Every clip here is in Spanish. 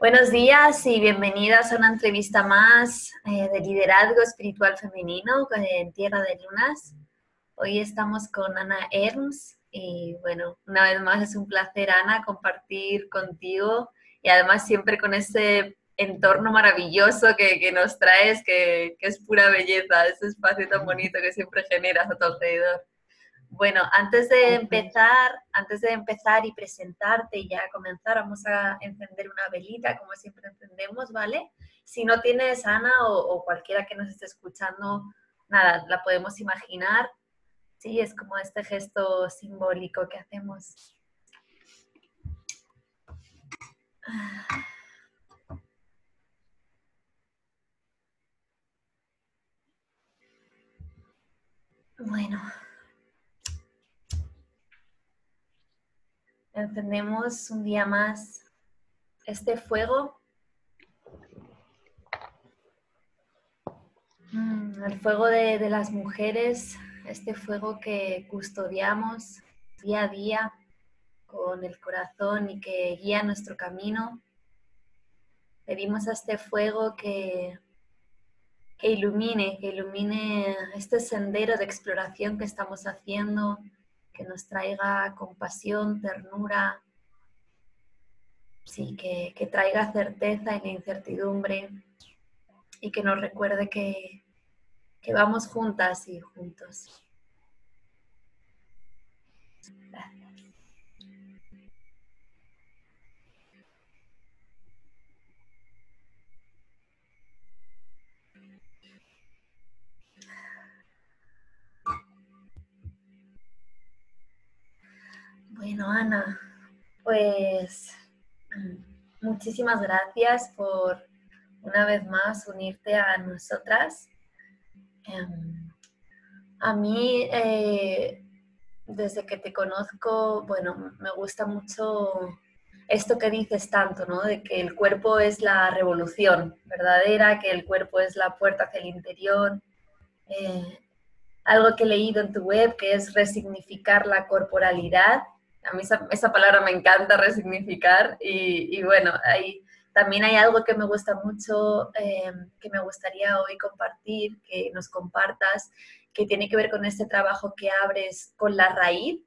Buenos días y bienvenidas a una entrevista más eh, de liderazgo espiritual femenino en Tierra de Lunas. Hoy estamos con Ana Erms y bueno, una vez más es un placer Ana compartir contigo y además siempre con ese entorno maravilloso que, nos traes, que, que, es pura belleza, ese espacio tan bonito que siempre generas a tu alrededor. Bueno, antes de empezar, antes de empezar y presentarte y ya comenzar, vamos a encender una velita, como siempre encendemos, ¿vale? Si no tienes Ana o, cualquiera que nos esté escuchando, nada, la podemos imaginar. Sí, es como este gesto simbólico que hacemos. Bueno. Encendemos un día más este fuego. Mm, el fuego de, las mujeres, este fuego que custodiamos día a día con el corazón y que guía nuestro camino. Pedimos a este fuego que, que ilumine, que ilumine este sendero de exploración que estamos haciendo, que nos traiga compasión, ternura, sí, que, traiga certeza en la incertidumbre y que nos recuerde que, que vamos juntas y juntos. Gracias. Bueno, Ana, pues muchísimas gracias por una vez más unirte a nosotras. Em, a mí, eh, desde que te conozco, bueno, me gusta mucho esto que dices tanto, ¿no? De que el cuerpo es la revolución verdadera, que el cuerpo es la puerta hacia el interior. Eh, algo que he leído en tu web, que es resignificar la corporalidad a mí esa, palabra me encanta resignificar y, bueno, hay, también hay algo que me gusta mucho, em, que me gustaría hoy compartir, que nos compartas, que tiene que ver con este trabajo que abres con la raíz,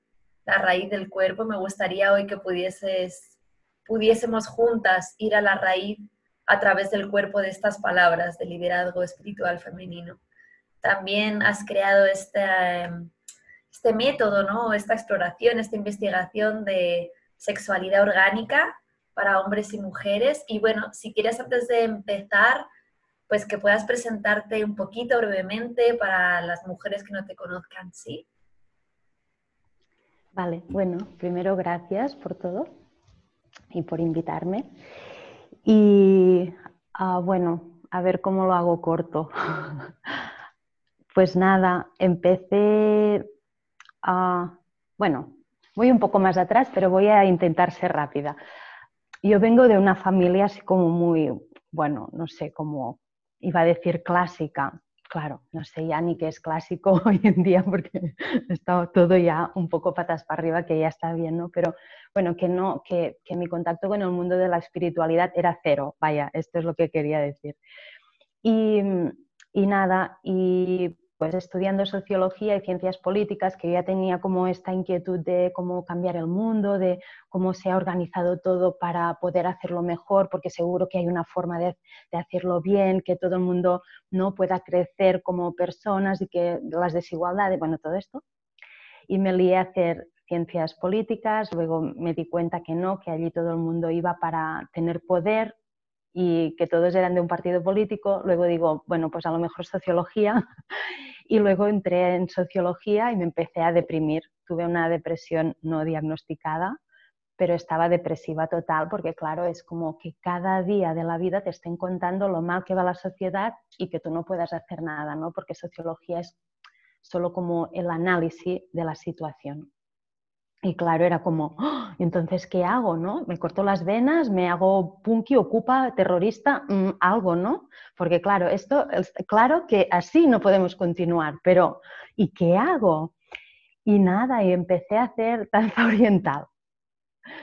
la raíz del cuerpo. Me gustaría hoy que pudieses, pudiésemos juntas ir a la raíz a través del cuerpo de estas palabras de liderazgo espiritual femenino. También has creado esta... Este método, ¿no? esta exploración, esta investigación de sexualidad orgánica para hombres y mujeres. Y bueno, si quieres antes de empezar, pues que puedas presentarte un poquito brevemente para las mujeres que no te conozcan, ¿sí? Vale, bueno, primero gracias por todo y por invitarme. Y ah, bueno, a ver cómo lo hago corto. pues nada, empecé bueno, voy un poco más atrás, pero voy a intentar ser rápida. Yo vengo de una familia así como muy, bueno, no sé, como iba a decir clásica. Claro, no sé ya ni qué es clásico hoy en día porque está todo ya un poco patas para arriba, que ya está bien, ¿no? Pero bueno, que no, que, que mi contacto con el mundo de la espiritualidad era cero, vaya, esto es lo que quería decir. Y, y nada, y estudiando sociología y ciencias políticas, que ya tenía como esta inquietud de cómo cambiar el mundo, de cómo se ha organizado todo para poder hacerlo mejor, porque seguro que hay una forma de, hacerlo bien, que todo el mundo no pueda crecer como personas y que las desigualdades, bueno, todo esto. Y me lié a hacer ciencias políticas, luego me di cuenta que no, que allí todo el mundo iba para tener poder, y que todos eran de un partido político, luego digo, bueno, pues a lo mejor sociología y luego entré en sociología y me empecé a deprimir. Tuve una depresión no diagnosticada, pero estaba depresiva total porque claro, es como que cada día de la vida te estén contando lo mal que va la sociedad y que tú no puedas hacer nada, ¿no? Porque sociología es solo como el análisis de la situación. Y claro, era como, ¡Ah! entonces, ¿qué hago? ¿no? Me corto las venas, me hago punky, ocupa, terrorista, mm, algo, ¿no? Porque claro, esto, claro que así no podemos continuar, pero ¿y qué hago? Y nada, y empecé a hacer danza oriental.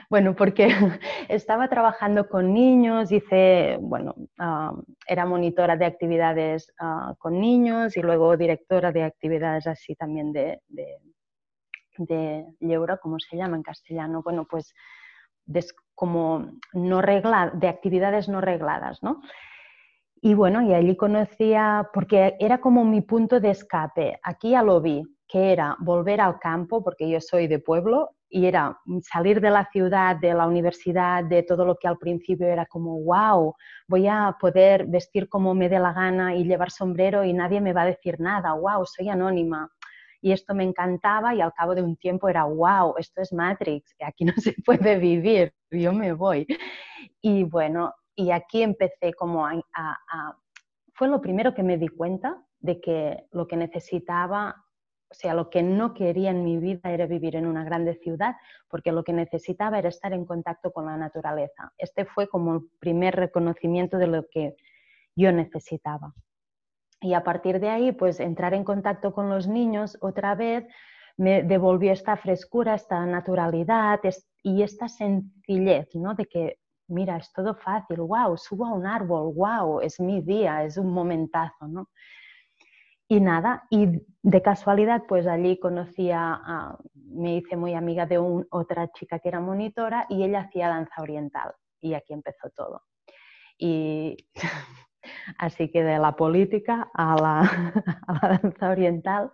Bueno, porque estaba trabajando con niños, hice, bueno, ah, era monitora de actividades ah, con niños y luego directora de actividades así también de, de como se llama en castellano. Bueno, pues como no regla, de actividades no regladas, ¿no? Y bueno, y allí conocía, porque era como mi punto de escape. Aquí ya lo vi, que era volver al campo, porque yo soy de pueblo, y era salir de la ciudad, de la universidad, de todo lo que al principio era como, wow, voy a poder vestir como me dé la gana y llevar sombrero y nadie me va a decir nada, wow, soy anónima. Y esto me encantaba y al cabo de un tiempo era, wow, esto es Matrix, aquí no se puede vivir, yo me voy. Y bueno, y aquí empecé como a, Fue lo primero que me di cuenta de que lo que necesitaba, o sea, lo que no quería en mi vida era vivir en una grande ciudad, porque lo que necesitaba era estar en contacto con la naturaleza. Este fue como el primer reconocimiento de lo que yo necesitaba. Y a partir de ahí, pues entrar en contacto con los niños otra vez me devolvió esta frescura, esta naturalidad y esta sencillez, ¿no? De que mira, es todo fácil, wow, subo a un árbol, wow, es mi día, es un momentazo, ¿no? Y nada, y de casualidad, pues allí conocí a, me hice muy amiga de otra chica que era monitora y ella hacía danza oriental y aquí empezó todo. Y así que de la política a la, danza oriental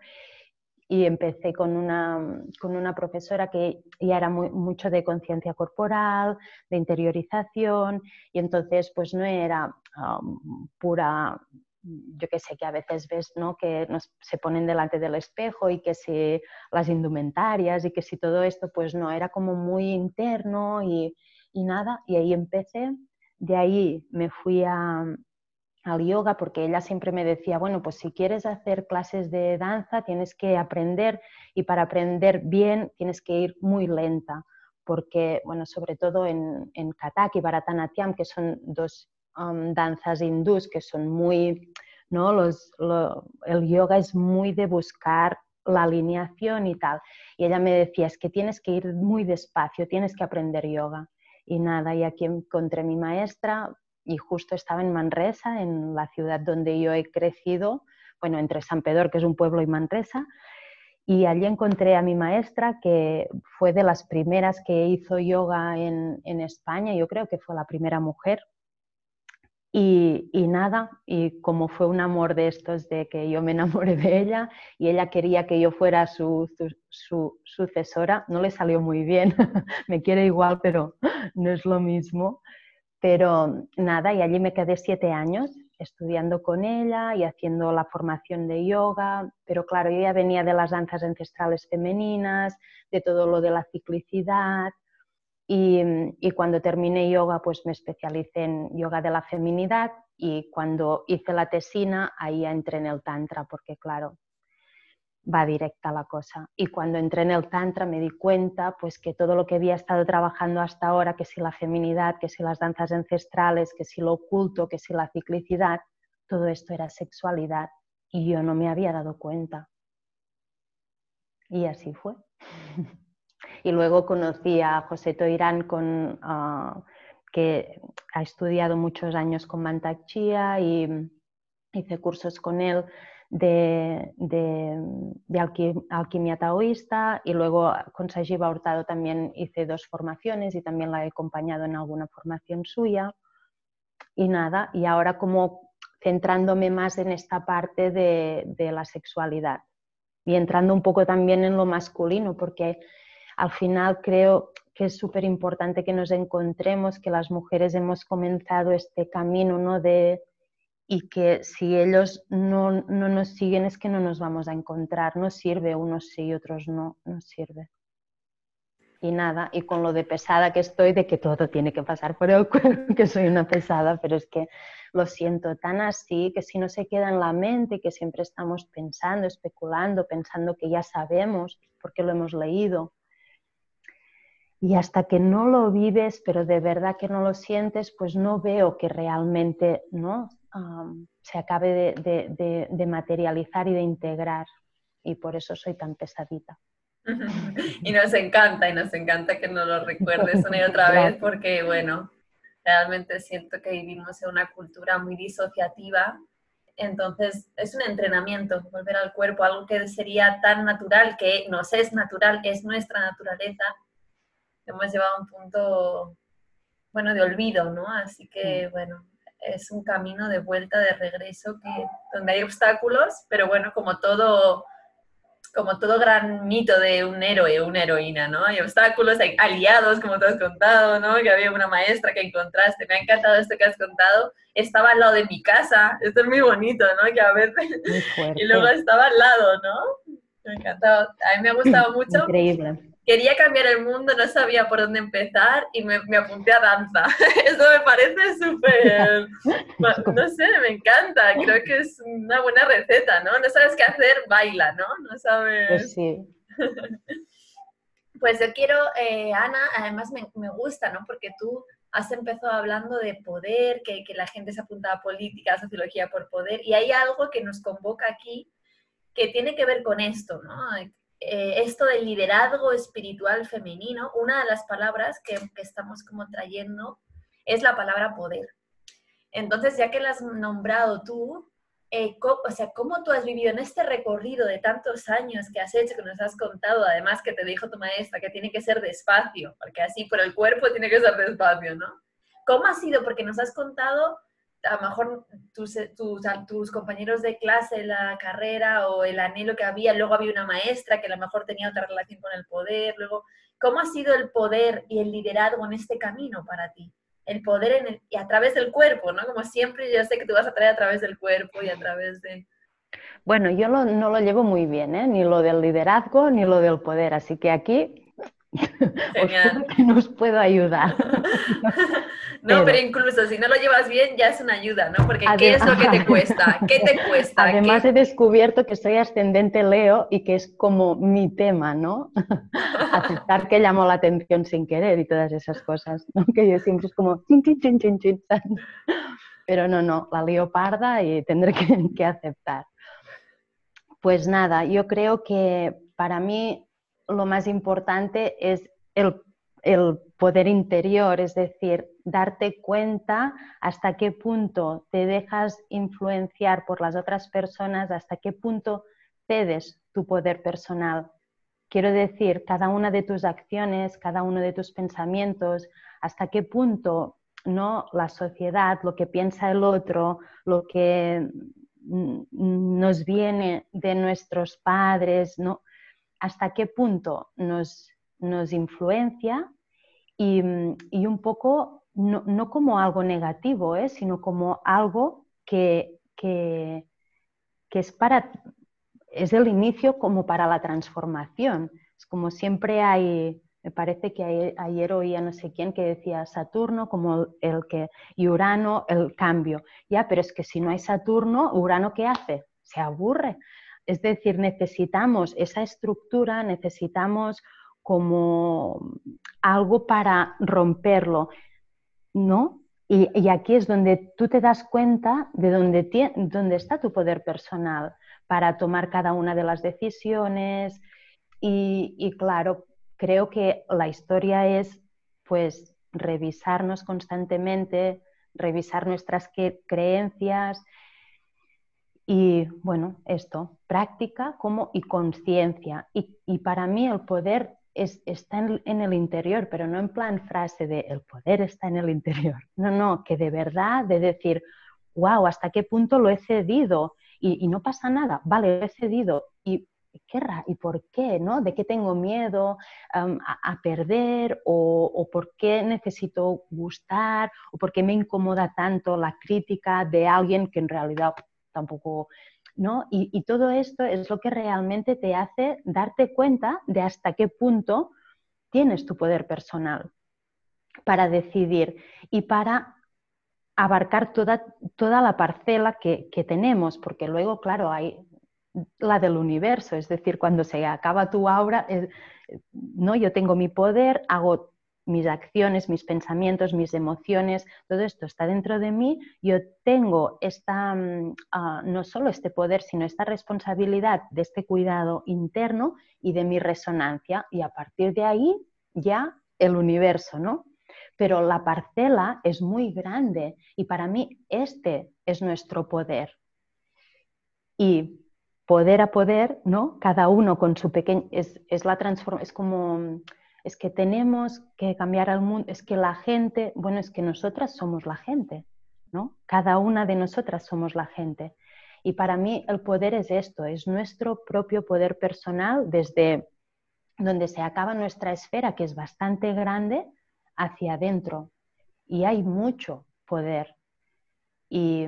y empecé con una, con una profesora que ya era mucho de conciencia corporal, de interiorización, y entonces pues no era um, pura, yo que sé, que a veces ves ¿no? que nos, se ponen delante del espejo y que si las indumentarias y que si todo esto, pues no, era como muy interno y, y nada, y ahí empecé. De ahí me fui a, al yoga porque ella siempre me decía, bueno, pues si quieres hacer clases de danza tienes que aprender y para aprender bien tienes que ir muy lenta porque, bueno, sobre todo en, en Kathak y Bharatanatyam, que son dos um, danzas hindús que son muy, ¿no? Los, el yoga es muy de buscar la alineación y tal. Y ella me decía, es que tienes que ir muy despacio, tienes que aprender yoga. Y nada, y aquí encontré mi maestra, y justo estaba en Manresa, en la ciudad donde yo he crecido, bueno, entre San Pedro, que es un pueblo, y Manresa, y allí encontré a mi maestra, que fue de las primeras que hizo yoga en, en España, yo creo que fue la primera mujer. Y, y, nada, y como fue un amor de estos, de que yo me enamoré de ella y ella quería que yo fuera su, su, su sucesora, no le salió muy bien, me quiere igual, pero no es lo mismo. Pero nada, y allí me quedé siete años estudiando con ella y haciendo la formación de yoga, pero claro, yo ya venía de las danzas ancestrales femeninas, de todo lo de la ciclicidad, y, cuando terminé yoga, pues me especialicé en yoga de la feminidad y cuando hice la tesina, ahí entré en el tantra, porque claro, va directa la cosa. Y cuando entré en el Tantra me di cuenta pues que todo lo que había estado trabajando hasta ahora, que si la feminidad, que si las danzas ancestrales, que si lo oculto, que si la ciclicidad, todo esto era sexualidad y yo no me había dado cuenta. Y así fue. y luego conocí a José Toirán, con, ah, que ha estudiado muchos años con Mantak Chia y hice cursos con él de, alquimia taoísta y luego con Sajiva Hurtado también hice dos formaciones y también la he acompañado en alguna formación suya. Y nada, y ahora como centrándome más en esta parte de, de la sexualidad y entrando un poco también en lo masculino, porque al final creo que es súper importante que nos encontremos, que las mujeres hemos comenzado este camino ¿no? de, y que si ellos no, no, nos siguen es que no nos vamos a encontrar, nos sirve, unos sí y otros no, nos sirve. Y nada, y con lo de pesada que estoy, de que todo tiene que pasar por el cuerpo, que soy una pesada, pero es que lo siento tan así, que si no se queda en la mente, que siempre estamos pensando, especulando, pensando que ya sabemos, porque lo hemos leído. Y hasta que no lo vives, pero de verdad que no lo sientes, pues no veo que realmente ¿no? se acabe de, materializar y de integrar. Y por eso soy tan pesadita. y nos encanta, y nos encanta que nos lo recuerdes una y otra vez, porque bueno, realmente siento que vivimos en una cultura muy disociativa, entonces es un entrenamiento, volver al cuerpo, algo que sería tan natural, que nos es natural, es nuestra naturaleza, hemos llevado a un punto, bueno, de olvido, ¿no? Así que, bueno, es un camino de vuelta, de regreso, que, donde hay obstáculos, pero bueno, como todo como todo gran mito de un héroe una heroína, ¿no? Hay obstáculos, hay aliados, como tú has contado, ¿no? Que había una maestra que encontraste. Me ha encantado esto que has contado. Estaba al lado de mi casa. Esto es muy bonito, ¿no? Que a veces... y luego estaba al lado, ¿no? Me ha encantado. A mí me ha gustado mucho. Increíble quería cambiar el mundo, no sabía por dónde empezar y me, apunté a danza. Eso me parece súper, no sé, me encanta, creo que es una buena receta, ¿no? No sabes qué hacer, baila, ¿no? No sabes... Pues sí. Pues yo quiero, eh, Ana, además me, me, gusta, ¿no? Porque tú has empezado hablando de poder, que, que la gente se apunta a política, a sociología por poder, y hay algo que nos convoca aquí que tiene que ver con esto, ¿no? Eh, esto del liderazgo espiritual femenino, una de las palabras que, estamos como trayendo es la palabra poder. Entonces, ya que la has nombrado tú, eh, o sea, ¿cómo tú has vivido en este recorrido de tantos años que has hecho, que nos has contado, además que te dijo tu maestra que tiene que ser despacio, porque así por el cuerpo tiene que ser despacio, ¿no? ¿Cómo ha sido? Porque nos has contado a lo mejor tus, eh, tus, compañeros de clase, la carrera o el anhelo que había, luego había una maestra que a lo mejor tenía otra relación con el poder, luego, ¿cómo ha sido el poder y el liderazgo en este camino para ti? El poder en el, y a través del cuerpo, ¿no? Como siempre, yo sé que tú vas a traer a través del cuerpo y a través de... Bueno, yo no lo llevo muy bien, ¿eh? ni lo del liderazgo ni lo del poder, así que aquí Genial. que nos puedo ayudar. No, pero, incluso si no lo llevas bien ya es una ayuda, ¿no? Porque ¿qué es lo que te cuesta? ¿Qué te cuesta? Además he descubierto que soy ascendente Leo y que es como mi tema, ¿no? Aceptar que llamo la atención sin querer y todas esas cosas, ¿no? Que yo siempre es como chin, chin, chin, chin, chin. Pero no, no, la lío parda y tendré que, que aceptar. Pues nada, yo creo que para mí lo más importante es el, poder interior, es decir, darte cuenta hasta qué punto te dejas influenciar por las otras personas, hasta qué punto cedes tu poder personal. Quiero decir, cada una de tus acciones, cada uno de tus pensamientos, hasta qué punto no la sociedad, lo que piensa el otro, lo que nos viene de nuestros padres, ¿no? Hasta qué punto nos, influencia y, un poco no, como algo negativo, ¿eh? sino como algo que, es, para, es el inicio como para la transformación. Es como siempre hay, me parece que ayer, oía no sé quién que decía Saturno como el que, y Urano el cambio. Ya, pero es que si no hay Saturno, Urano ¿qué hace? Se aburre. Es decir, necesitamos esa estructura, necesitamos como algo para romperlo, ¿no? Y, aquí es donde tú te das cuenta de dónde, está tu poder personal para tomar cada una de las decisiones. Y, y claro, creo que la historia es pues revisarnos constantemente, revisar nuestras creencias y bueno, esto, práctica como y conciencia. Y, para mí el poder es, está en, el interior, pero no en plan frase de el poder está en el interior. No, no, que de verdad, de decir, wow, ¿hasta qué punto lo he cedido? Y, no pasa nada, vale, he cedido. ¿Y qué ¿Y por qué? ¿no? ¿De qué tengo miedo a, perder? O, ¿O por qué necesito gustar? ¿O por qué me incomoda tanto la crítica de alguien que en realidad tampoco, ¿no? Y, todo esto es lo que realmente te hace darte cuenta de hasta qué punto tienes tu poder personal para decidir y para abarcar toda, toda la parcela que, tenemos, porque luego, claro, hay la del universo, es decir, cuando se acaba tu aura, no, yo tengo mi poder, hago mis acciones, mis pensamientos, mis emociones, todo esto está dentro de mí, yo tengo esta, mm, ah, no solo este poder, sino esta responsabilidad de este cuidado interno y de mi resonancia. Y a partir de ahí ya el universo, ¿no? Pero la parcela es muy grande y para mí este es nuestro poder. Y poder a poder, ¿no? Cada uno con su pequeño, es, es la transformación, es como es que tenemos que cambiar al mundo, es que la gente, bueno, es que nosotras somos la gente, ¿no? Cada una de nosotras somos la gente. Y para mí el poder es esto, es nuestro propio poder personal desde donde se acaba nuestra esfera, que es bastante grande, hacia adentro. Y hay mucho poder. Y,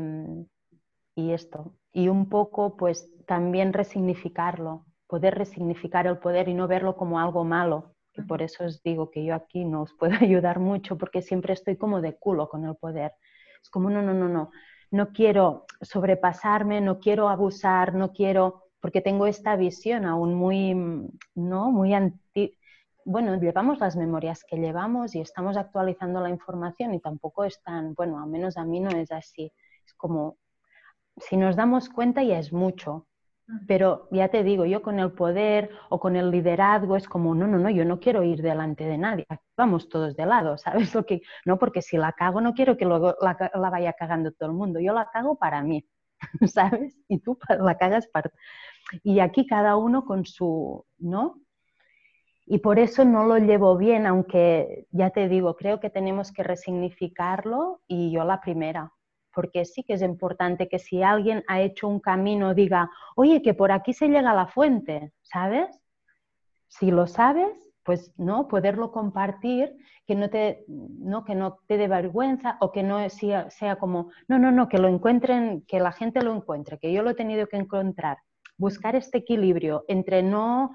y esto. Y un poco, pues también resignificarlo, poder resignificar el poder y no verlo como algo malo, por eso os digo que yo aquí no os puedo ayudar mucho porque siempre estoy como de culo con el poder. Es como, no, no, no, no, no quiero sobrepasarme, no quiero abusar, no quiero, porque tengo esta visión aún muy, ¿no? Muy anti... Bueno, llevamos las memorias que llevamos y estamos actualizando la información y tampoco es tan, bueno, al menos a mí no es así. Es como, si nos damos cuenta ya es mucho, pero ya te digo, yo con el poder o con el liderazgo es como, no, no, no, yo no quiero ir delante de nadie, vamos todos de lado, ¿sabes lo que? No, porque si la cago no quiero que luego la, la vaya cagando todo el mundo, yo la cago para mí, ¿sabes? Y tú la cagas para... Y aquí cada uno con su, ¿no? Y por eso no lo llevo bien, aunque ya te digo, creo que tenemos que resignificarlo y yo la primera, porque sí que es importante que si alguien ha hecho un camino diga, oye, que por aquí se llega a la fuente, ¿sabes? Si lo sabes, pues no, poderlo compartir, que no te, no, que no te dé vergüenza o que no sea, sea como, no, no, no, que lo encuentren, que la gente lo encuentre, que yo lo he tenido que encontrar. Buscar este equilibrio entre no,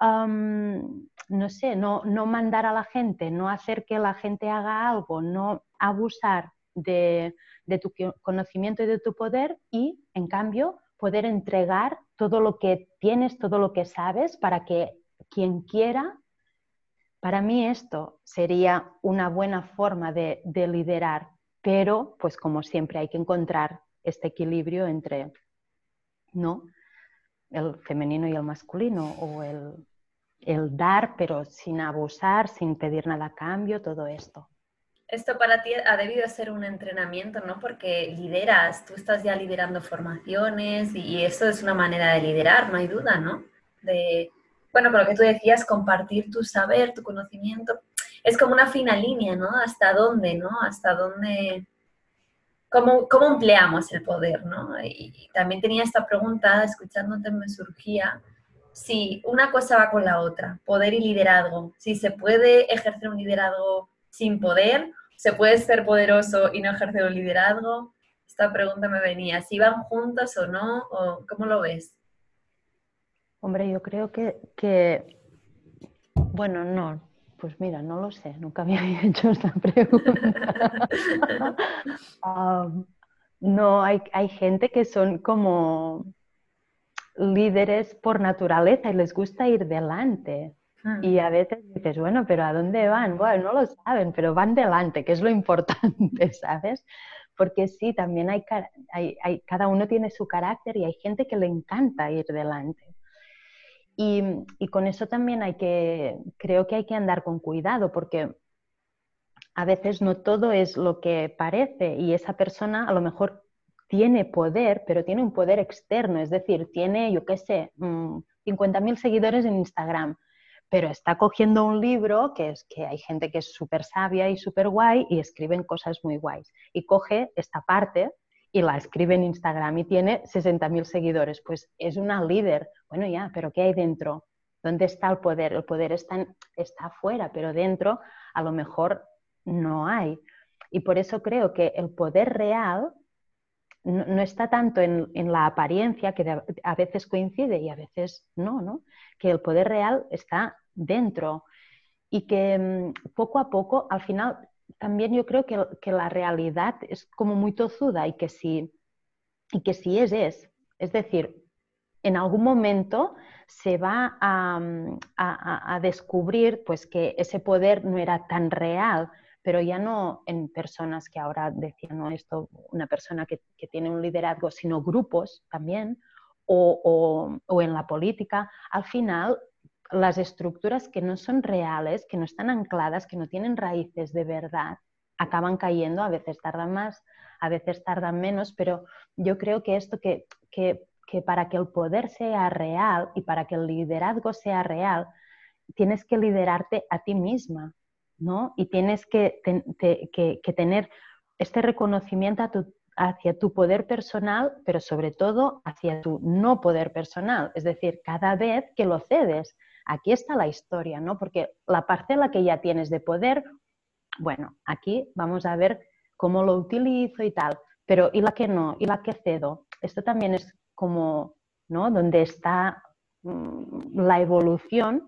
no sé, no, no mandar a la gente, no hacer que la gente haga algo, no abusar de, de tu conocimiento y de tu poder y, en cambio, poder entregar todo lo que tienes, todo lo que sabes para que quien quiera, para mí esto sería una buena forma de, liderar, pero pues como siempre hay que encontrar este equilibrio entre ¿no? el femenino y el masculino o el, el dar pero sin abusar, sin pedir nada a cambio, todo esto esto para ti ha debido ser un entrenamiento, ¿no? Porque lideras, tú estás ya liderando formaciones y eso es una manera de liderar, no hay duda, ¿no? De, bueno, con lo que tú decías, compartir tu saber, tu conocimiento, es como una fina línea, ¿no? Hasta dónde, ¿no? Hasta dónde, cómo, cómo empleamos el poder, ¿no? Y también tenía esta pregunta, escuchándote me surgía, si una cosa va con la otra, poder y liderazgo, si se puede ejercer un liderazgo sin poder? ¿Se puede ser poderoso y no ejercer un liderazgo? Esta pregunta me venía, ¿si van juntos o no? ¿O ¿Cómo lo ves? Hombre, yo creo que, que, bueno, no, pues mira, no lo sé, nunca me había hecho esta pregunta. no, hay, hay gente que son como líderes por naturaleza y les gusta ir delante. Mm. Y a veces dices, bueno, pero ¿a dónde van? Bueno, no lo saben, pero van delante, que es lo importante, ¿sabes? Porque sí, también hay, hay, cada uno tiene su carácter y hay gente que le encanta ir delante. Y, y, con eso también hay que, creo que hay que andar con cuidado, porque a veces no todo es lo que parece y esa persona a lo mejor tiene poder, pero tiene un poder externo, es decir, tiene, yo qué sé, 50.000 mm, seguidores en Instagram, pero está cogiendo un libro que es que hay gente que es súper sabia y súper guay y escriben cosas muy guays. Y coge esta parte y la escribe en Instagram y tiene 60.000 seguidores. Pues es una líder. Bueno, ya, pero ¿qué hay dentro? ¿Dónde está el poder? El poder está, está afuera, pero dentro a lo mejor no hay. Y por eso creo que el poder real no, está tanto en, la apariencia, que a veces coincide y a veces no, ¿no? Que el poder real está dentro y que mm, poco a poco, al final, también yo creo que, la realidad es como muy tozuda y que si, y que si es, es. Es decir, en algún momento se va a, descubrir pues, que ese poder no era tan real, pero ya no en personas que ahora decían ¿no? esto, una persona que, tiene un liderazgo, sino grupos también, o, o en la política. Al final, las estructuras que no son reales, que no están ancladas, que no tienen raíces de verdad, acaban cayendo, a veces tardan más, a veces tardan menos, pero yo creo que esto que, que, para que el poder sea real y para que el liderazgo sea real, tienes que liderarte a ti misma, ¿no? Y tienes que, tener este reconocimiento hacia tu poder personal, pero sobre todo hacia tu no poder personal. Es decir, cada vez que lo cedes, aquí está la historia, ¿no? Porque la parcela que ya tienes de poder, bueno, aquí vamos a ver cómo lo utilizo y tal, pero ¿y la que no? ¿Y la que cedo? Esto también es como, ¿no? Donde está mm, la evolución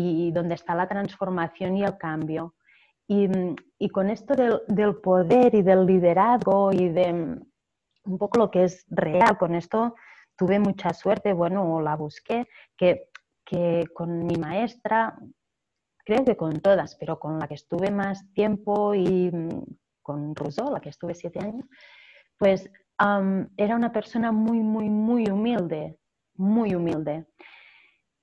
y donde está la transformación y el cambio. Y, con esto del, poder y del liderazgo y de mm, un poco lo que es real, con esto tuve mucha suerte, bueno, la busqué, que, que con mi maestra, creo que con todas, pero con la que estuve más tiempo y mm, con Rousseau, la que estuve siete años, pues era una persona muy, muy, muy humilde, muy humilde.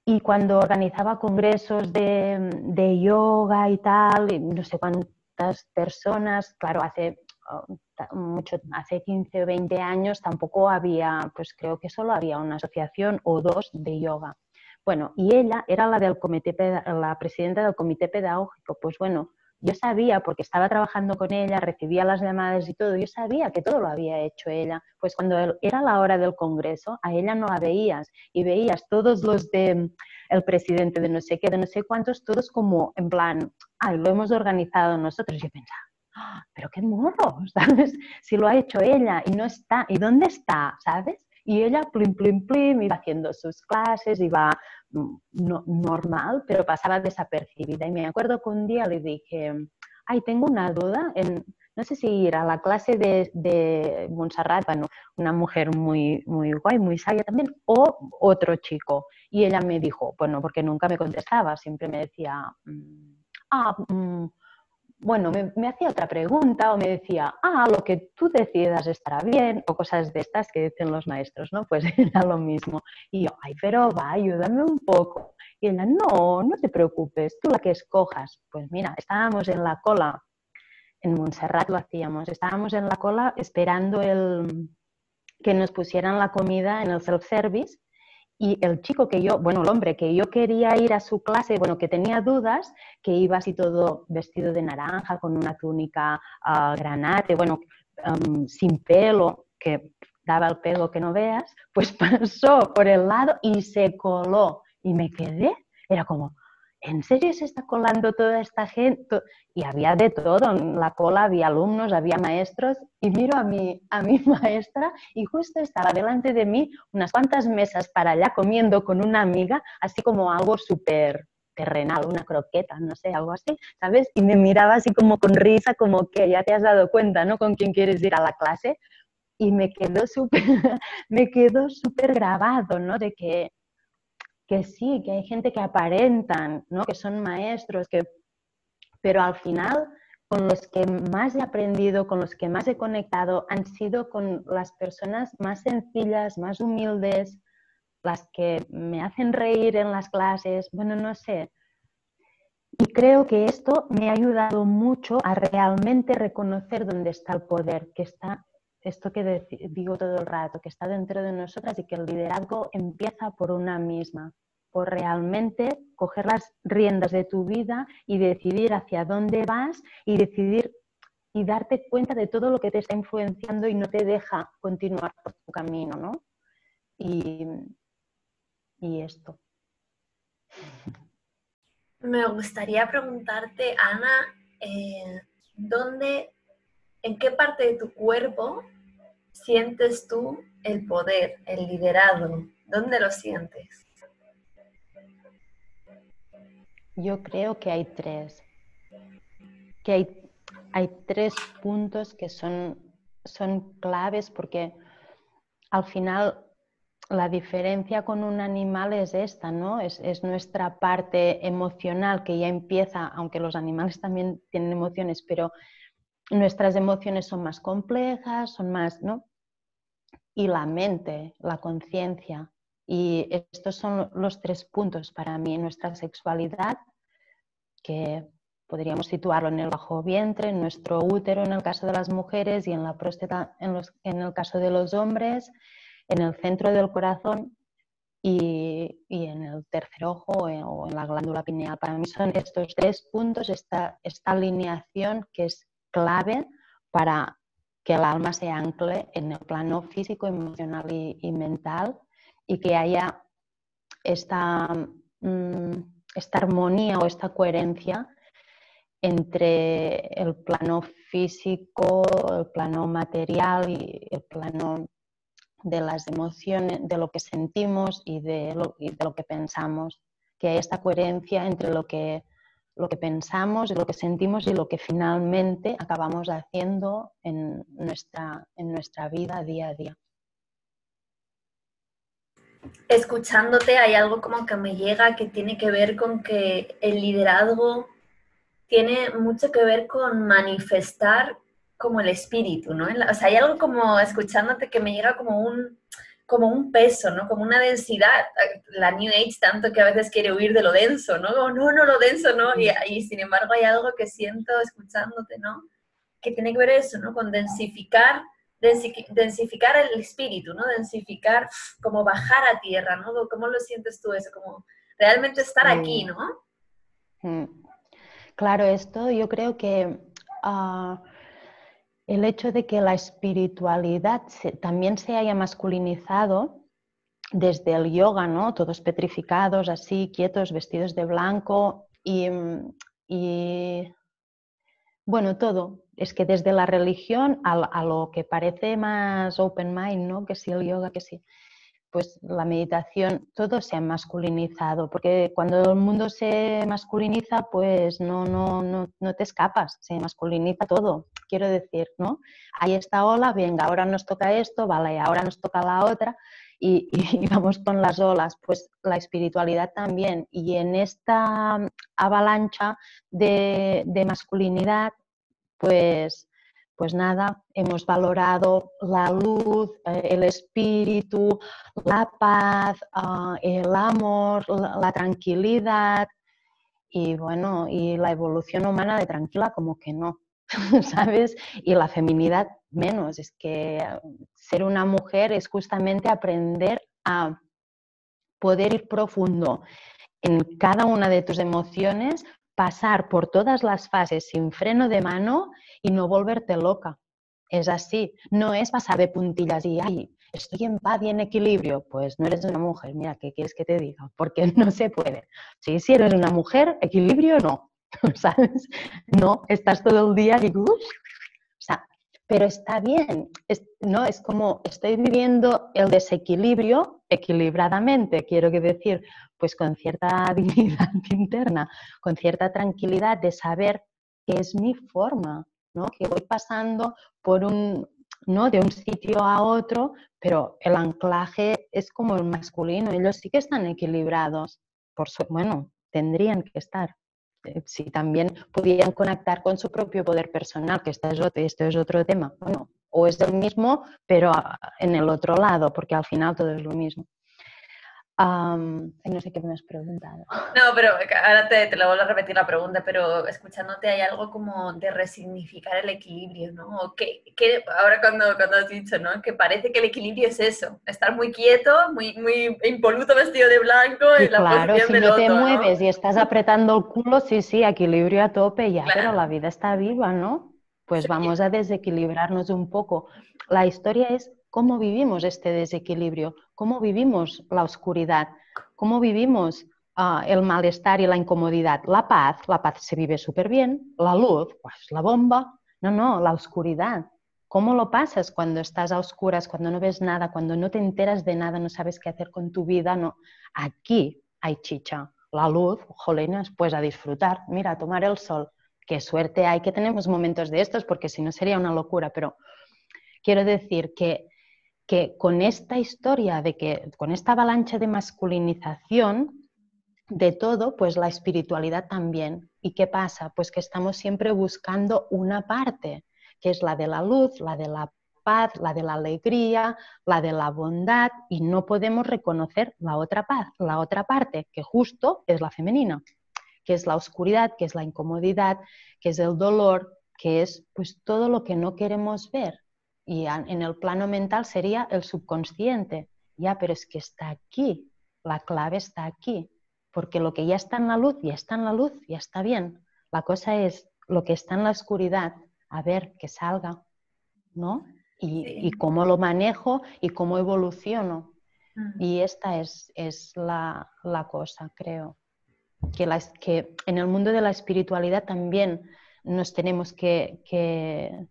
Y cuando organizaba congresos de, yoga y tal, no sé cuántas personas, claro, hace oh, mucho, hace 15 o 20 años tampoco había, pues creo que solo había una asociación o dos de yoga. Bueno, y ella era la del comité, la presidenta del comité pedagógico. Pues bueno, yo sabía, porque estaba trabajando con ella, recibía las llamadas y todo, yo sabía que todo lo había hecho ella. Pues cuando era la hora del congreso, a ella no la veías y veías todos los de el presidente de no sé qué, de no sé cuántos, todos como en plan, ay, lo hemos organizado nosotros. Yo pensaba, ah, pero qué morro, ¿sabes? Si lo ha hecho ella y no está, ¿y dónde está? ¿Sabes? Y ella, plim, plim, plim, iba haciendo sus clases, iba mm, normal, pero pasaba desapercibida. Y me acuerdo que un día le dije, ay, tengo una duda, en, no sé si ir a la clase de, de Montserrat, bueno, una mujer muy, muy guay, muy sabia también, o otro chico. Y ella me dijo, bueno, porque nunca me contestaba, siempre me decía, mm, ah, mm, bueno, me, hacía otra pregunta o me decía, ah, lo que tú decidas estará bien, o cosas de estas que dicen los maestros, ¿no? Pues era lo mismo. Y yo, ay, pero va, ayúdame un poco. Y ella, no, no te preocupes, tú la que escojas. Pues mira, estábamos en la cola, en Montserrat lo hacíamos, estábamos en la cola esperando el, que nos pusieran la comida en el self-service y el chico que yo, bueno, el hombre que yo quería ir a su clase, bueno, que tenía dudas, que iba así todo vestido de naranja, con una túnica uh, granate, bueno, um, sin pelo, que daba el pelo que no veas, pues pasó por el lado y se coló. Y me quedé, era como, ¿en serio se está colando toda esta gente? Y había de todo, en la cola había alumnos, había maestros, y miro a mi, a mi maestra y justo estaba delante de mí unas cuantas mesas para allá comiendo con una amiga, así como algo súper terrenal, una croqueta, no sé, algo así, ¿sabes? Y me miraba así como con risa, como que ya te has dado cuenta, ¿no? Con quién quieres ir a la clase. Y me quedó súper, quedó súper grabado, ¿no? De que que sí, que hay gente que aparentan, ¿no? que son maestros, que... pero al final con los que más he aprendido, con los que más he conectado, han sido con las personas más sencillas, más humildes, las que me hacen reír en las clases, bueno, no sé. Y creo que esto me ha ayudado mucho a realmente reconocer dónde está el poder, que está esto que digo todo el rato, que está dentro de nosotras y que el liderazgo empieza por una misma, por realmente coger las riendas de tu vida y decidir hacia dónde vas y decidir y darte cuenta de todo lo que te está influenciando y no te deja continuar por tu camino, ¿no? Y, esto. Me gustaría preguntarte, Ana, eh, ¿dónde, en qué parte de tu cuerpo sientes tú el poder, el liderazgo? ¿Dónde lo sientes? Yo creo que hay tres. Que hay, hay tres puntos que son, son claves porque al final la diferencia con un animal es esta, ¿no? Es, es, nuestra parte emocional que ya empieza, aunque los animales también tienen emociones, pero nuestras emociones son más complejas, son más, ¿no? Y la mente, la conciencia. Y estos son los tres puntos para mí, nuestra sexualidad, que podríamos situarlo en el bajo vientre, en nuestro útero en el caso de las mujeres y en la próstata en, en el caso de los hombres, en el centro del corazón y, en el tercer ojo o en la glándula pineal. Para mí son estos tres puntos, esta, esta alineación que es clave para que el alma se ancle en el plano físico, emocional y, mental y que haya esta, mm, esta armonía o esta coherencia entre el plano físico, el plano material y el plano de las emociones, de lo que sentimos y de lo, de lo que pensamos, que hay esta coherencia entre lo que, lo que pensamos y lo que sentimos y lo que finalmente acabamos haciendo en nuestra, en nuestra vida día a día. Escuchándote hay algo como que me llega que tiene que ver con que el liderazgo tiene mucho que ver con manifestar como el espíritu, ¿no? O sea, hay algo como escuchándote que me llega como un, como un peso, ¿no? Como una densidad. La New Age tanto que a veces quiere huir de lo denso, ¿no? no, no, lo denso, ¿no? Y, y, sin embargo hay algo que siento escuchándote, ¿no? Que tiene que ver eso, ¿no? Con densificar, densificar el espíritu, ¿no? Densificar, como bajar a tierra, ¿no? ¿Cómo lo sientes tú eso? Como realmente estar aquí, ¿no? Mm. Claro, esto yo creo que ah, el hecho de que la espiritualidad también se haya masculinizado desde el yoga, ¿no? Todos petrificados, así, quietos, vestidos de blanco y, y bueno, todo. Es que desde la religión a, a, lo que parece más open mind, ¿no? Que sí el yoga, que sí pues la meditación, todo se ha masculinizado, porque cuando el mundo se masculiniza, pues no, no, no, no te escapas, se masculiniza todo, quiero decir, ¿no? Hay esta ola, venga, ahora nos toca esto, vale, ahora nos toca la otra, y, vamos con las olas, pues la espiritualidad también. Y en esta avalancha de, de masculinidad, pues pues nada, hemos valorado la luz, eh, el espíritu, la paz, ah, el amor, la, tranquilidad y bueno, y la evolución humana de tranquila como que no, ¿sabes? Y la feminidad menos, es que ser una mujer es justamente aprender a poder ir profundo en cada una de tus emociones, pasar por todas las fases sin freno de mano y no volverte loca. Es así, no es pasar de puntillas y, ay, estoy en paz y en equilibrio. Pues no eres una mujer, mira, ¿qué quieres que te diga? Porque no se puede. Sí, si eres una mujer, equilibrio no, ¿sabes? No, estás todo el día y, o sea, pero está bien, ¿no? Es como estoy viviendo el desequilibrio equilibradamente, quiero decir, pues con cierta dignidad interna, con cierta tranquilidad de saber que es mi forma, que voy pasando por un, ¿no? de un sitio a otro, pero el anclaje es como el masculino, ellos sí que están equilibrados, por bueno, tendrían que estar. Eh, si también pudieran conectar con su propio poder personal, que este es otro, es otro tema, bueno, o es el mismo, pero en el otro lado, porque al final todo es lo mismo no sé qué me has preguntado. No, pero ahora te, te lo vuelvo a repetir la pregunta, pero escuchándote hay algo como de resignificar el equilibrio, ¿no? Que, que ahora cuando, cuando has dicho, ¿no? Que parece que el equilibrio es eso, estar muy quieto, muy, muy impoluto vestido de blanco. Y la claro, si no te mueves y estás apretando el culo, sí, sí, equilibrio a tope ya, pero la vida está viva, ¿no? Pues vamos a desequilibrarnos un poco. La historia es cómo vivimos este desequilibrio, cómo vivimos la oscuridad, cómo vivimos ah, el malestar y la incomodidad. La paz, la paz se vive súper bien, la luz, pues la bomba, no, no, la oscuridad. ¿Cómo lo pasas cuando estás a oscuras, cuando no ves nada, cuando no te enteras de nada, no sabes qué hacer con tu vida? No, aquí hay chicha. La luz, jolines, pues a disfrutar, mira, a tomar el sol. Qué suerte hay que tenemos momentos de estos, porque si no sería una locura, pero quiero decir que que con esta historia de que, con esta avalancha de masculinización de todo, pues la espiritualidad también. ¿Y qué pasa? Pues que estamos siempre buscando una parte, que es la de la luz, la de la paz, la de la alegría, la de la bondad, y no podemos reconocer la otra paz, la otra parte, que justo es la femenina, que es la oscuridad, que es la incomodidad, que es el dolor, que es pues todo lo que no queremos ver y en el plano mental sería el subconsciente. Ya, pero es que está aquí, la clave está aquí, porque lo que ya está en la luz, ya está en la luz, ya está bien. La cosa es lo que está en la oscuridad, a ver que salga, ¿no? Y, cómo lo manejo y cómo evoluciono. Y esta es, es la, la, cosa, creo. Que, la, que en el mundo de la espiritualidad también nos tenemos que, que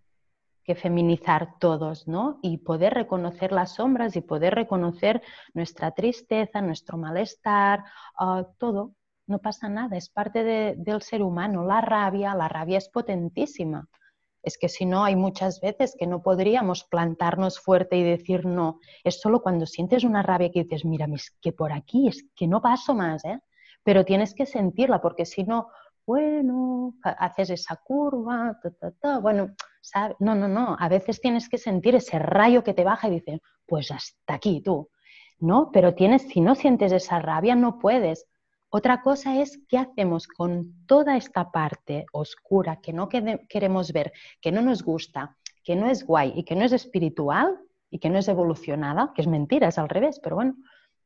que feminizar todos, ¿no? Y poder reconocer las sombras y poder reconocer nuestra tristeza, nuestro malestar, ah, todo. No pasa nada, es parte del ser humano. La rabia, la rabia es potentísima. Es que si no, hay muchas veces que no podríamos plantarnos fuerte y decir no. Es solo cuando sientes una rabia que dices, mira, es que por aquí, es que no paso más, ¿eh? Pero tienes que sentirla, porque si no, bueno, haces esa curva, bueno, no, no, no, a veces tienes que sentir ese rayo que te baja y dices, pues hasta aquí tú, ¿no? Pero tienes, si no sientes esa rabia, no puedes. Otra cosa es qué hacemos con toda esta parte oscura que no queremos ver, que no nos gusta, que no es guay y que no es espiritual y que no es evolucionada, que es mentira, es al revés, pero bueno,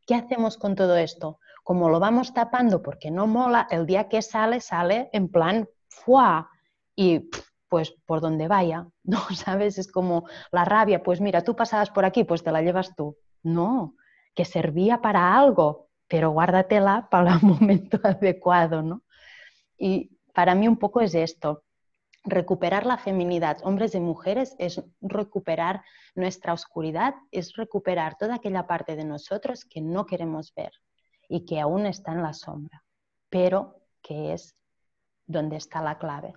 ¿qué hacemos con todo esto? Como lo vamos tapando porque no mola, el día que sale, sale en plan, ¡fua! Y pues por donde vaya, ¿no? ¿Sabes? Es como la rabia, pues mira, tú pasabas por aquí, pues te la llevas tú. No, que servía para algo, pero guárdatela para el momento adecuado, ¿no? Y para mí un poco es esto, recuperar la feminidad, hombres y mujeres, es recuperar nuestra oscuridad, es recuperar toda aquella parte de nosotros que no queremos ver y que aún está en la sombra, pero que es donde está la clave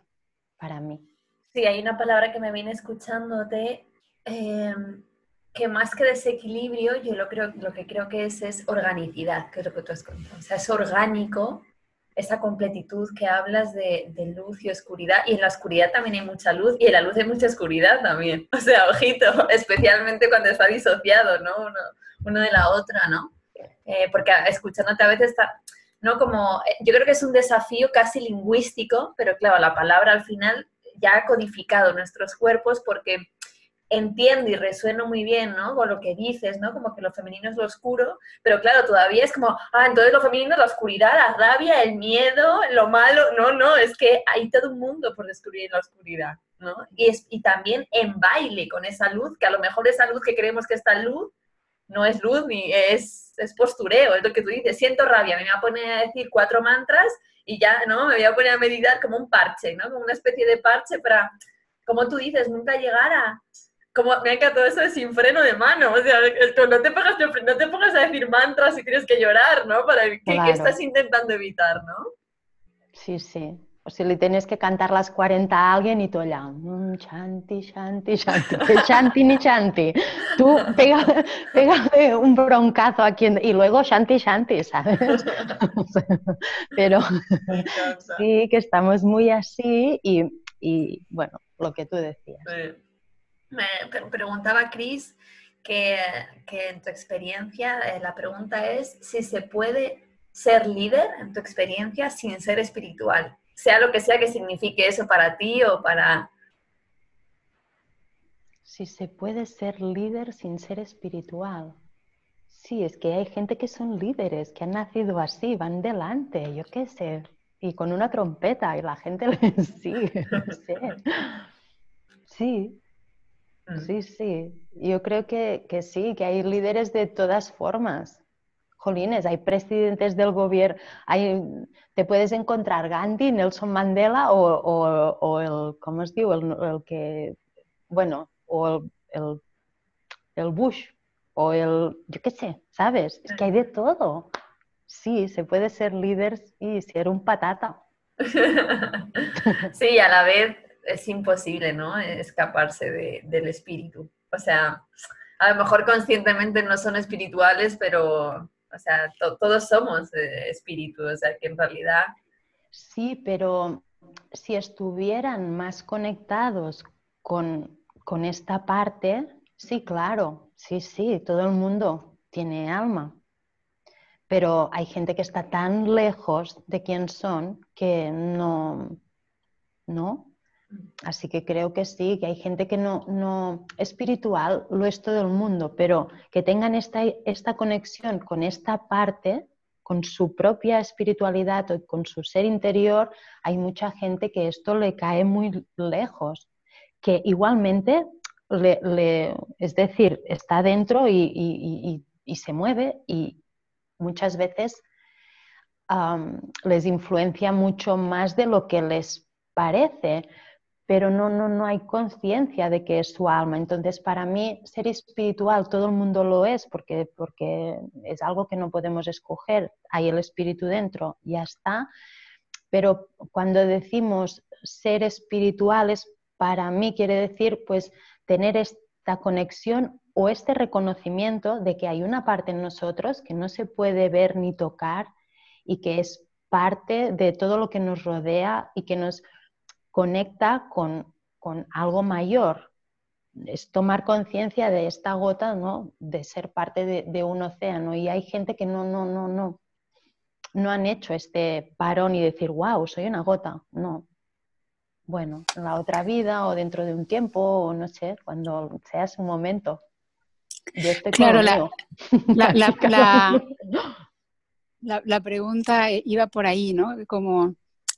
para mí. Sí, hay una palabra que me viene escuchándote, eh, que más que desequilibrio, yo lo, creo, lo que creo que es es organicidad, que es lo que tú has contado. O sea, es orgánico esa completitud que hablas de, luz y oscuridad, y en la oscuridad también hay mucha luz, y en la luz hay mucha oscuridad también. O sea, ojito, especialmente cuando está disociado, ¿no? Uno, de la otra, ¿no? Eh, porque escuchándote a veces está, ¿no? Como, eh, yo creo que es un desafío casi lingüístico, pero claro, la palabra al final ya codificado nuestros cuerpos porque entiendo y resueno muy bien, ¿no? Con lo que dices, ¿no? Como que lo femenino es lo oscuro, pero claro, todavía es como, ah, entonces lo femenino es la oscuridad, la rabia, el miedo, lo malo. No, no, es que hay todo un mundo por descubrir la oscuridad, ¿no? Y, es, y también en baile con esa luz, que a lo mejor esa luz que creemos que está luz, no es luz ni es, es postureo, es lo que tú dices, siento rabia, me voy a poner a decir cuatro mantras y ya, ¿no? Me voy a poner a meditar como un parche, ¿no? Como una especie de parche para, como tú dices, nunca llegar a... Como, me que todo eso es sin freno de mano, o sea, no te, pongas, no te pongas a decir mantras y tienes que llorar, ¿no? Para ¿qué, ¿qué estás intentando evitar, no? Sí, sí. O si le tienes que cantar las 40 a alguien y tú allá, mm, chanti, chanti, chanti, chanti ni chanti. Tú pégale, un broncazo aquí y luego chanti, chanti, ¿sabes? Pero sí que estamos muy así y, bueno, lo que tú decías. Me preguntaba Cris que, que, en tu experiencia, eh, la pregunta es si se puede ser líder en tu experiencia sin ser espiritual sea lo que sea que signifique eso para ti o para... Si se puede ser líder sin ser espiritual. Sí, es que hay gente que son líderes, que han nacido así, van delante, yo qué sé, y con una trompeta y la gente les sigue, Sí, mm. sí, sí. Yo creo que, que sí, que hay líderes de todas formas jolines, hay presidentes del gobierno, hay, te puedes encontrar Gandhi, Nelson Mandela o, el, ¿cómo es digo? El, que, bueno, o el, el, Bush o el, yo qué sé, ¿sabes? Es que hay de todo. Sí, se puede ser líder y ser un patata. sí, a la vez es imposible, ¿no? Escaparse del espíritu. O sea, a lo mejor conscientemente no son espirituales, pero, o sea, todos somos eh, espíritus, o sea, que en realidad... Sí, pero si estuvieran más conectados con, con esta parte, sí, claro, sí, sí, todo el mundo tiene alma. Pero hay gente que está tan lejos de quién son que no, ¿no? Así que creo que sí, que hay gente que no, no espiritual, lo es todo el mundo, pero que tengan esta, esta conexión con esta parte, con su propia espiritualidad o con su ser interior, hay mucha gente que esto le cae muy lejos, que igualmente, le, es decir, está dentro y, se mueve y muchas veces les influencia mucho más de lo que les parece pero no, no, no hay conciencia de que es su alma. Entonces, para mí, ser espiritual, todo el mundo lo es, porque, porque es algo que no podemos escoger. Hay el espíritu dentro, ya está. Pero cuando decimos ser espirituales, para mí quiere decir, pues, tener esta conexión o este reconocimiento de que hay una parte en nosotros que no se puede ver ni tocar y que es parte de todo lo que nos rodea y que nos conecta con, algo mayor. Es tomar conciencia de esta gota, ¿no? De ser parte de, un océano. Y hay gente que no, no, no, no, no han hecho este parón y decir, wow, soy una gota. No. Bueno, en la otra vida o dentro de un tiempo, o no sé, cuando sea su momento. claro, la, la, la, pregunta iba por ahí, ¿no? Como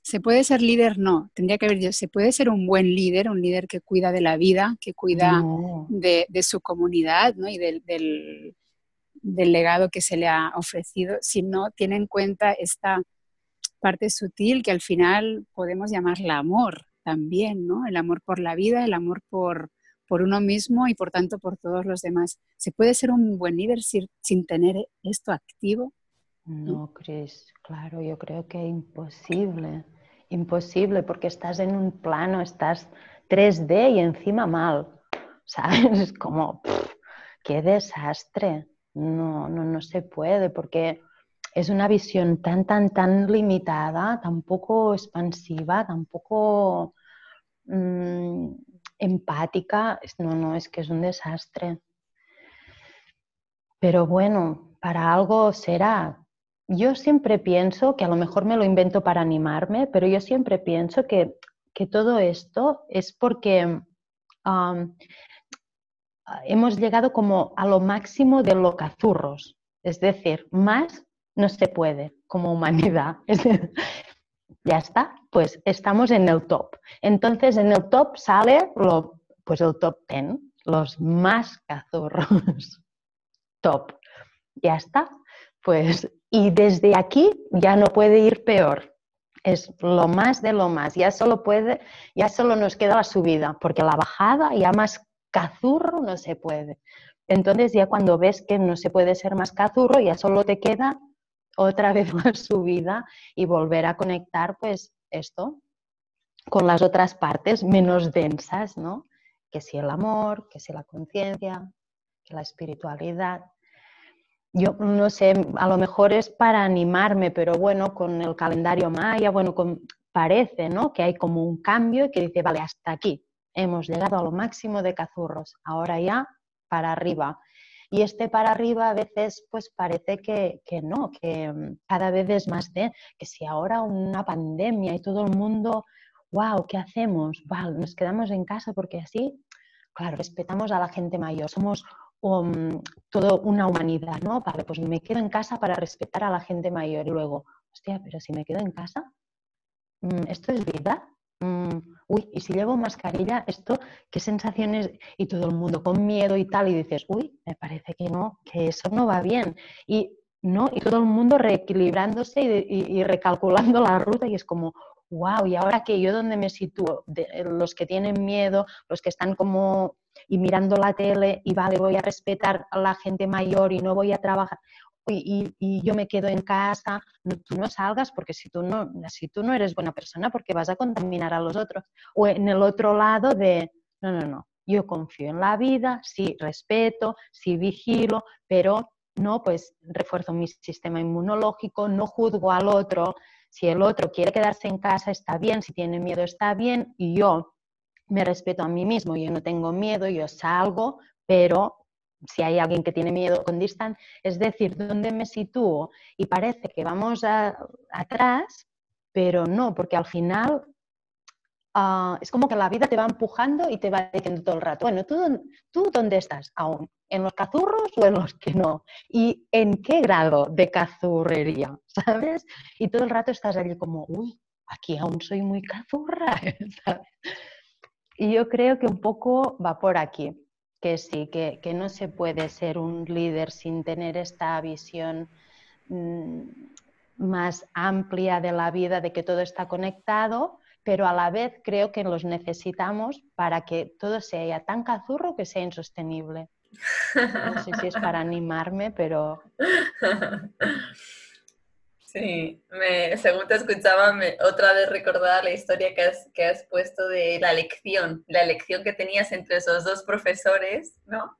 ¿Se puede ser líder? No, tendría que haber, ¿se puede ser un buen líder, un líder que cuida de la vida, que cuida de, su comunidad ¿no? y del, del, legado que se le ha ofrecido, si no tiene en cuenta esta parte sutil que al final podemos llamarla amor también, ¿no? El amor por la vida, el amor por, por uno mismo y por tanto por todos los demás. ¿Se puede ser un buen líder sin, sin tener esto activo? No, Cris, claro, yo creo que es imposible imposible porque estás en un plano, estás 3D y encima mal, ¿sabes? Es como, qué desastre. No, no, no se puede porque es una visión tan, tan, tan limitada, tan poco expansiva, tan poco mm, empática. No, no, es que es un desastre. Pero bueno, para algo será. Yo siempre pienso que a lo mejor me lo invento para animarme, pero yo siempre pienso que, todo esto es porque hemos llegado como a lo máximo de lo cazurros. Es decir, más no se puede como humanidad. ya está, pues estamos en el top. Entonces en el top sale lo, pues el top 10, los más cazurros. top. Ya está. Pues y desde aquí ya no puede ir peor. Es lo más de lo más. Ya solo puede, ya solo nos queda la subida, porque la bajada ya más cazurro no se puede. Entonces ya cuando ves que no se puede ser más cazurro, ya solo te queda otra vez la subida y volver a conectar pues esto con las otras partes menos densas, ¿no? Que si el amor, que si la conciencia, que la espiritualidad yo no sé, a lo mejor es para animarme, pero bueno, con el calendario maya, bueno, parece, ¿no? Que hay como un cambio que dice, vale, hasta aquí, hemos llegado a lo máximo de cazurros, ahora ya para arriba. Y este para arriba a veces pues parece que, que no, que mm, cada vez es más de que si ahora una pandemia y todo el mundo, wow, ¿qué hacemos? Vale, nos quedamos en casa porque así, claro, respetamos a la gente mayor, somos mm, toda una humanidad, ¿no? Vale, pues me quedo en casa para respetar a la gente mayor y luego, hostia, pero si me quedo en casa, mm, ¿esto es vida? Mm, uy, y si llevo mascarilla, esto, qué sensaciones, y todo el mundo con miedo y tal, y dices, uy, me parece que no, que eso no va bien. Y no, y todo el mundo reequilibrándose y, recalculando la ruta, y es como, wow, ¿y ahora qué? ¿Yo dónde me sitúo? De, los que tienen miedo, los que están como y mirando la tele y vale, voy a respetar a la gente mayor y no voy a trabajar y, yo me quedo en casa, no, tú no salgas porque si tú no, si tú no eres buena persona porque vas a contaminar a los otros. O en el otro lado de, no, no, no, yo confío en la vida, sí respeto, sí vigilo, pero no, pues refuerzo mi sistema inmunológico, no juzgo al otro. Si el otro quiere quedarse en casa, está bien, si tiene miedo, está bien, y yo me respeto a mí mismo, yo no tengo miedo, yo salgo, pero si hay alguien que tiene miedo con distancia, es decir, ¿dónde me sitúo? Y parece que vamos atrás, pero no, porque al final ah, es como que la vida te va empujando y te va diciendo todo el rato, bueno, ¿tú, ¿tú dónde estás aún? ¿En los cazurros o en los que no? ¿Y en qué grado de cazurrería? ¿Sabes? Y todo el rato estás allí como, uy, aquí aún soy muy cazurra. Y yo creo que un poco va por aquí que sí, que, no se puede ser un líder sin tener esta visión mm, más amplia de la vida, de que todo está conectado, pero a la vez creo que los necesitamos para que todo sea tan cazurro que sea insostenible. No sé si es para animarme, pero... Sí, me, según te escuchaba, me, otra vez recordaba la historia que has, que has puesto de la lección, la lección que tenías entre esos dos profesores, ¿no?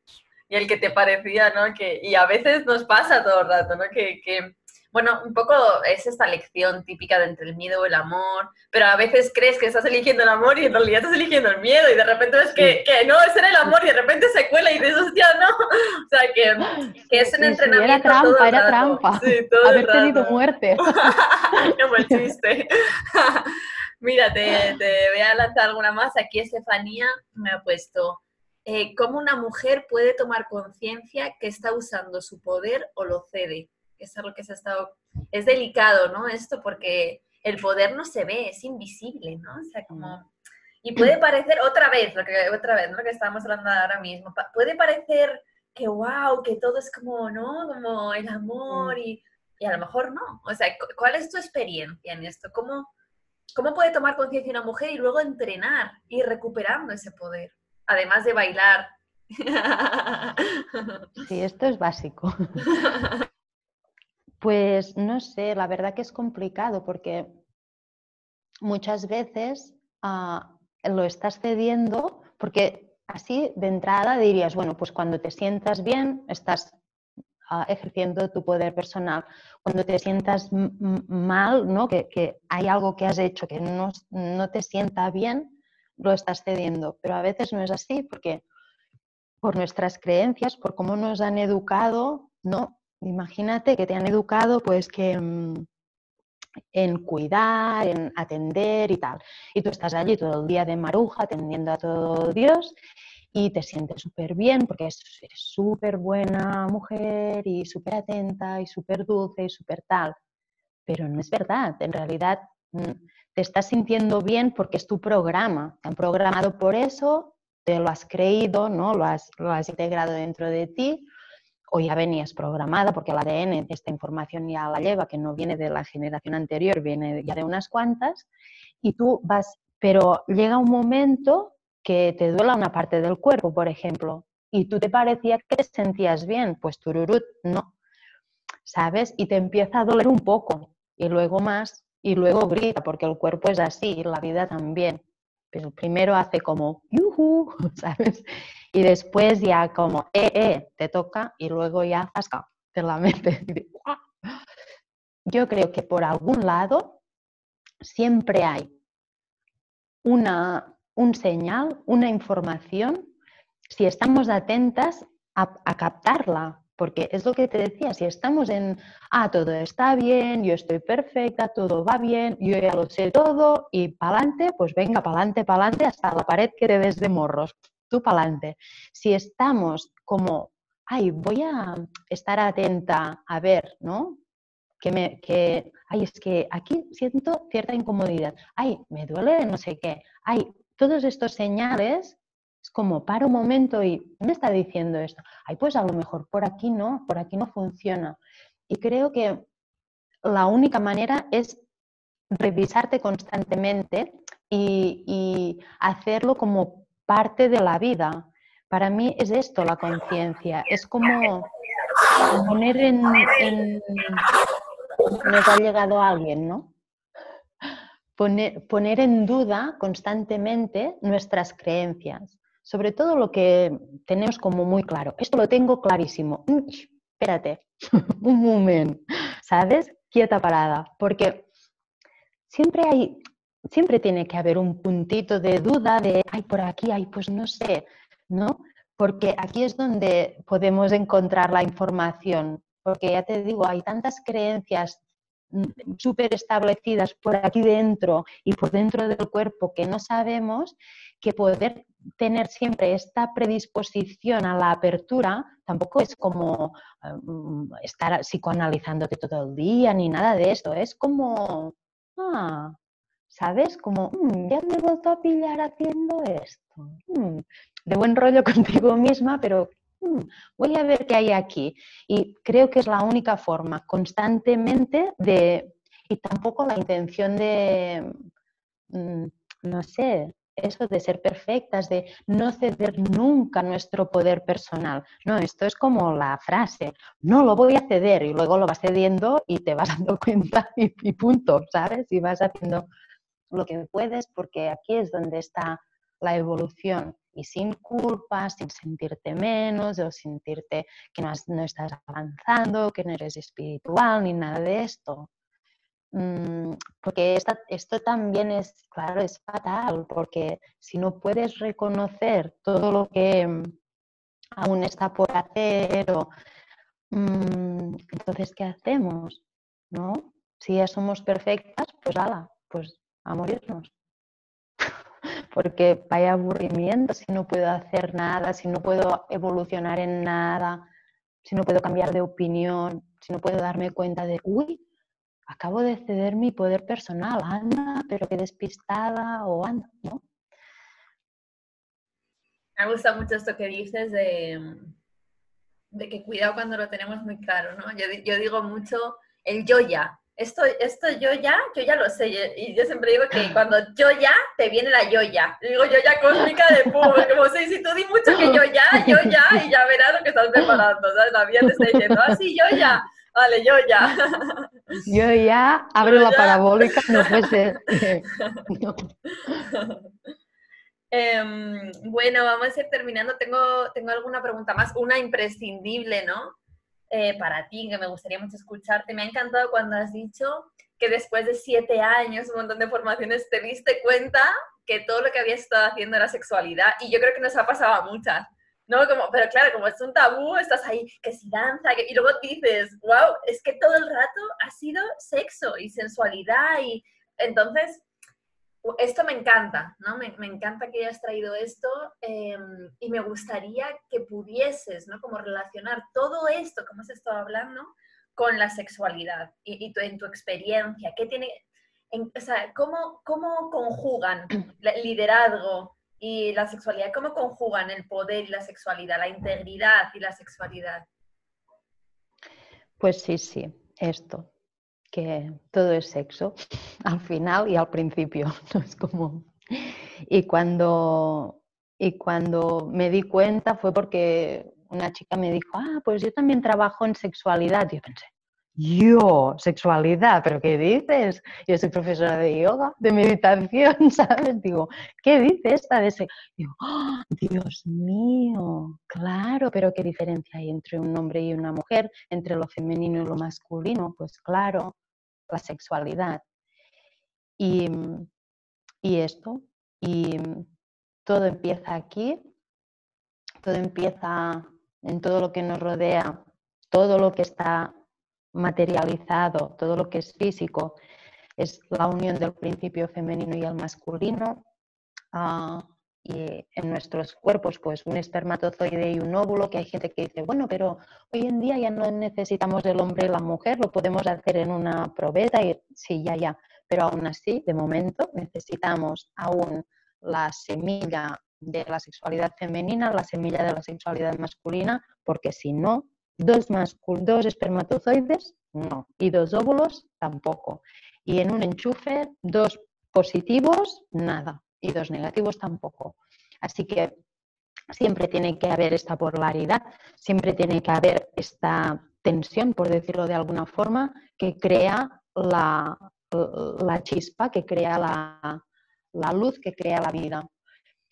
Y el que te parecía, ¿no? Que, y a veces nos pasa todo el rato, ¿no? Que, que bueno, un poco es esta lección típica de entre el miedo y el amor, pero a veces crees que estás eligiendo el amor y en realidad estás eligiendo el miedo y de repente ves que, que no, ese era el amor y de repente se cuela y dices, hostia, no. O sea, que, que es un entrenamiento. era trampa, era trampa. Sí, todo Haber tenido muerte. Qué buen chiste. Mira, te, te, voy a lanzar alguna más. Aquí Estefanía me ha puesto, eh, ¿cómo una mujer puede tomar conciencia que está usando su poder o lo cede? Es algo que se ha estado, es delicado, ¿no? Esto porque el poder no se ve, es invisible, ¿no? O sea, como, y puede parecer otra vez, lo que, otra vez, ¿no? Lo que estábamos hablando ahora mismo, puede parecer que wow, que todo es como, ¿no? Como el amor y, y a lo mejor no. O sea, ¿cuál es tu experiencia en esto? ¿Cómo, cómo puede tomar conciencia una mujer y luego entrenar y recuperando ese poder? Además de bailar. Sí, esto es básico. Pues no sé, la verdad que es complicado porque muchas veces ah, lo estás cediendo porque así de entrada dirías, bueno, pues cuando te sientas bien estás ah, ejerciendo tu poder personal. Cuando te sientas mal, ¿no? Que, hay algo que has hecho que no, no te sienta bien, lo estás cediendo. Pero a veces no es así porque por nuestras creencias, por cómo nos han educado, no, Imagínate que te han educado pues que mm, en cuidar, en atender y tal. Y tú estás allí todo el día de maruja atendiendo a todo Dios y te sientes súper bien porque eres súper buena mujer y súper atenta y súper dulce y súper tal. Pero no es verdad. En realidad mm, te estás sintiendo bien porque es tu programa. Te han programado por eso, te lo has creído, ¿no? lo, has, lo has integrado dentro de ti o ya venías programada, porque el ADN esta información ya la lleva, que no viene de la generación anterior, viene ya de unas cuantas, y tú vas, pero llega un momento que te duela una parte del cuerpo, por ejemplo, y tú te parecía que te sentías bien, pues tururut, no, ¿sabes? Y te empieza a doler un poco, y luego más, y luego grita, porque el cuerpo es así, la vida también. Pero primero hace como, yuhu, ¿sabes? y después ya como, eh, eh, te toca y luego ya zasca, te la metes. Yo creo que por algún lado siempre hay una, un señal, una información, si estamos atentas a, a captarla, porque es lo que te decía, si estamos en, ah, todo está bien, yo estoy perfecta, todo va bien, yo ya lo sé todo y pa'lante, pues venga, pa'lante, pa'lante, hasta la pared que te des de morros tú para adelante. Si estamos como, ay, voy a estar atenta a ver, ¿no? Que me, que, ay, es que aquí siento cierta incomodidad, ay, me duele no sé qué, ay, todos estos señales es como para un momento y me está diciendo esto, ay, pues a lo mejor por aquí no, por aquí no funciona. Y creo que la única manera es revisarte constantemente y, hacerlo como parte de la vida. Para mí es esto la conciencia, es como poner en, Nos ha llegado alguien, ¿no? Poner, poner en duda constantemente nuestras creencias. Sobre todo lo que tenemos como muy claro. Esto lo tengo clarísimo. Espérate, un momento, ¿sabes? Quieta parada, porque siempre hay, siempre tiene que haber un puntito de duda de, ay, por aquí, ay, pues no sé, ¿no? Porque aquí es donde podemos encontrar la información, porque ya te digo, hay tantas creencias mm, súper establecidas por aquí dentro y por dentro del cuerpo que no sabemos que poder tener siempre esta predisposición a la apertura tampoco es como mm, estar psicoanalizándote todo el día ni nada de esto, es como, ah, ¿sabes? Como, mm, ya me he vuelto a pillar haciendo esto. Mm, de buen rollo contigo misma, pero voy a ver qué hay aquí. Y creo que es la única forma constantemente de, y tampoco la intención de, no sé, eso de ser perfectas, de no ceder nunca nuestro poder personal. No, esto es como la frase, no lo voy a ceder y luego lo vas cediendo y te vas dando cuenta y, punto, ¿sabes? Y vas haciendo lo que puedes porque aquí es donde está la evolución y sin culpa, sin sentirte menos o sentirte que no, no estás avanzando, que no eres espiritual ni nada de esto. Mm, porque esto también es, claro, es fatal, porque si no puedes reconocer todo lo que mm, aún está por hacer, mm, entonces, ¿qué hacemos? ¿No? Si ya somos perfectas, pues ala, pues a morirnos. Porque vaya aburrimiento si no puedo hacer nada, si no puedo evolucionar en nada, si no puedo cambiar de opinión, si no puedo darme cuenta de, uy, acabo de ceder mi poder personal, anda, pero qué despistada o anda, ¿no? Me gusta mucho esto que dices de, de que cuidado cuando lo tenemos muy claro, ¿no? Yo, yo digo mucho el yo ya. Esto, esto yo ya, yo ya lo sé. Y yo siempre digo que cuando yo ya, te viene la yo ya. digo yo ya cósmica de pum. Como si, si tú di mucho que yo ya, yo ya, y ya verás lo que estás preparando. ¿sabes? La vida te está diciendo, ah, sí, yo ya. Vale, yo ya. Yo ya abro la parabólica, no puede ser. Em, bueno, vamos a ir terminando. Tengo, tengo alguna pregunta más, una imprescindible, ¿no? Eh, para ti, que me gustaría mucho escucharte. Me ha encantado cuando has dicho que después de siete años, un montón de formaciones, te diste cuenta que todo lo que habías estado haciendo era sexualidad. Y yo creo que nos ha pasado a muchas. ¿no? Como, pero claro, como es un tabú, estás ahí, que si danza, y luego dices, wow, es que todo el rato ha sido sexo y sensualidad y entonces esto me encanta, ¿no? Me, encanta que hayas traído esto em, y me gustaría que pudieses, ¿no? Como relacionar todo esto, como has estado hablando, con la sexualidad y, en tu experiencia, ¿qué tiene, o sea, cómo, cómo conjugan liderazgo, y la sexualidad, ¿cómo conjugan el poder y la sexualidad, la integridad y la sexualidad? Pues sí, sí, esto, que todo es sexo, al final y al principio, no es como... Y cuando, y cuando me di cuenta fue porque una chica me dijo, ah, pues yo también trabajo en sexualidad. Yo pensé, yo, sexualidad, pero ¿qué dices? Yo soy profesora de yoga, de meditación, ¿sabes? Digo, ¿qué dice esta de ese? ¡Oh, Dios mío, claro, pero ¿qué diferencia hay entre un hombre y una mujer, entre lo femenino y lo masculino? Pues claro, la sexualidad. Y, y esto, y todo empieza aquí, todo empieza en todo lo que nos rodea, todo lo que está materializado, todo lo que es físico, es la unión del principio femenino y el masculino. Ah, y en nuestros cuerpos, pues un espermatozoide y un óvulo, que hay gente que dice, bueno, pero hoy en día ya no necesitamos el hombre y la mujer, lo podemos hacer en una probeta y sí, ya, ya. Pero aún así, de momento, necesitamos aún la semilla de la sexualidad femenina, la semilla de la sexualidad masculina, porque si no, Dos, dos espermatozoides, no. Y dos óvulos, tampoco. Y en un enchufe, dos positivos, nada. Y dos negativos, tampoco. Así que siempre tiene que haber esta polaridad, siempre tiene que haber esta tensión, por decirlo de alguna forma, que crea la, chispa, que crea la, luz, que crea la vida.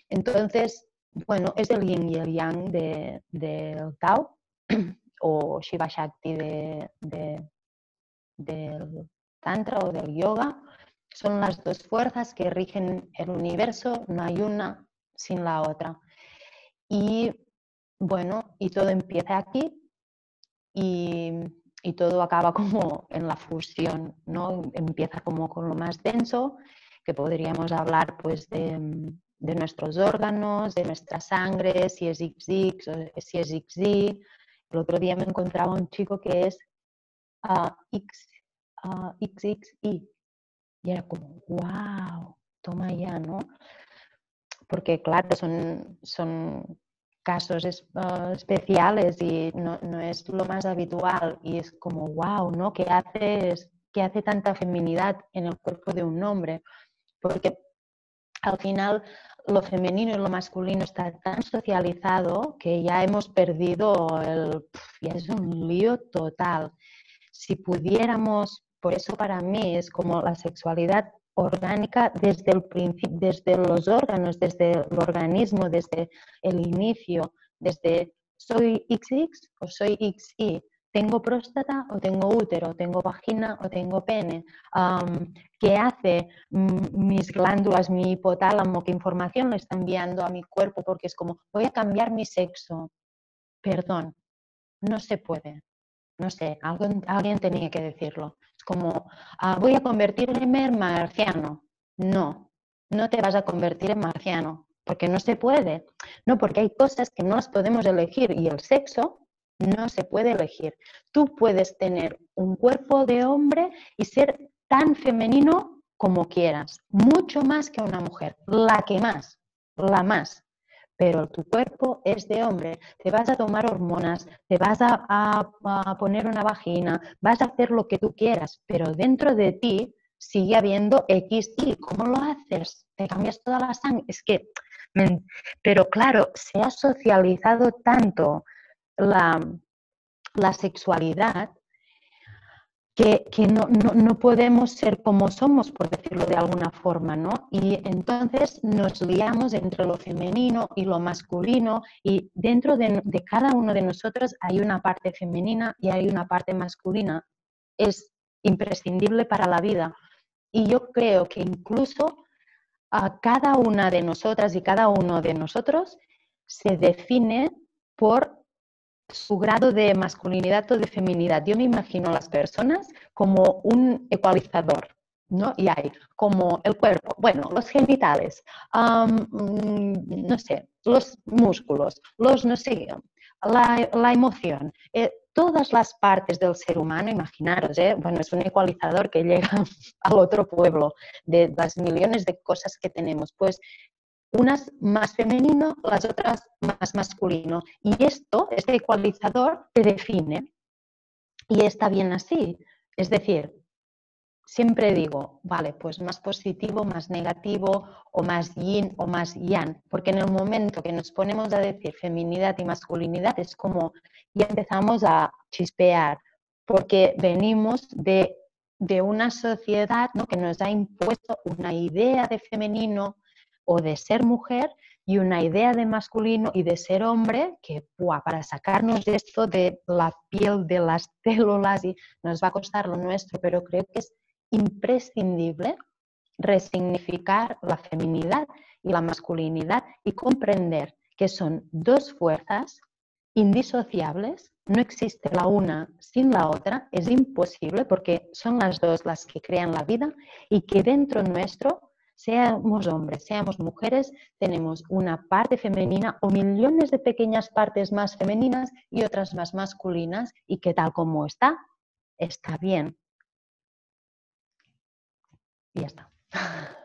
Entonces, bueno, es el yin y el yang del de, Tao o Shiva Shakti de, del Tantra o del Yoga. Son las dos fuerzas que rigen el universo, no hay una sin la otra. Y bueno, y todo empieza aquí y, y todo acaba como en la fusión, ¿no? Empieza como con lo más denso, que podríamos hablar pues de, de nuestros órganos, de nuestra sangre, si es o si es XY. El otro día me encontraba un chico que es uh, X, uh, XXI. Y era como, wow, toma ya, ¿no? Porque claro, son, son casos uh, especiales y no, no, es lo más habitual. Y es como, wow, ¿no? ¿Qué hace, qué hace tanta feminidad en el cuerpo de un hombre? Porque al final lo femenino y lo masculino está tan socializado que ya hemos perdido el... ya es un lío total. Si pudiéramos, por eso para mí es como la sexualidad orgánica desde el principio, desde los órganos, desde el organismo, desde el inicio, desde soy XX o soy XY, tengo próstata o tengo útero, tengo vagina o tengo pene, qué hace mis glándulas, mi hipotálamo, qué información le está enviando a mi cuerpo, porque es como, voy a cambiar mi sexo. Perdón, no se puede. No sé, alguien tenía que decirlo. Es como, ah, voy a convertirme en marciano. No, no te vas a convertir en marciano, porque no se puede. No, porque hay cosas que no las podemos elegir y el sexo no se puede elegir. Tú puedes tener un cuerpo de hombre y ser tan femenino como quieras, mucho más que una mujer, la que más, la más. Pero tu cuerpo es de hombre, te vas a tomar hormonas, te vas a, poner una vagina, vas a hacer lo que tú quieras, pero dentro de ti sigue habiendo X y ¿cómo lo haces? Te cambias toda la sangre. Es que, pero claro, se ha socializado tanto la, la sexualidad que, no, podemos ser como somos, por decirlo de alguna forma, ¿no? Y entonces nos liamos entre lo femenino y lo masculino y dentro de, cada uno de nosotros hay una parte femenina y hay una parte masculina. Es imprescindible para la vida. Y yo creo que incluso a cada una de nosotras y cada uno de nosotros se define por su grado de masculinidad o de feminidad. Yo me imagino a las personas como un ecualizador, ¿no? Y hay como el cuerpo, bueno, los genitales, mm, no sé, los músculos, los, no sé, la, emoción, eh, todas las partes del ser humano, imaginaros, ¿eh? bueno, es un ecualizador que llega al otro pueblo de las millones de cosas que tenemos. Pues unas más femenino, las otras más masculino. Y esto, este ecualizador, te define. Y está bien así. Es decir, siempre digo, vale, pues más positivo, más negativo, o más yin o más yang, porque en el momento que nos ponemos a decir feminidad y masculinidad es como ya empezamos a chispear, porque venimos de, de una sociedad ¿no? que nos ha impuesto una idea de femenino, o de ser mujer y una idea de masculino y de ser hombre que para sacarnos de esto de la piel, de las células, y nos va a costar lo nuestro, pero creo que es imprescindible resignificar la feminidad y la masculinidad y comprender que son dos fuerzas indisociables, no existe la una sin la otra, es imposible porque son las dos las que crean la vida y que dentro nuestro seamos hombres, seamos mujeres, tenemos una parte femenina o millones de pequeñas partes más femeninas y otras más masculinas y que tal como está, está bien. Y ya está.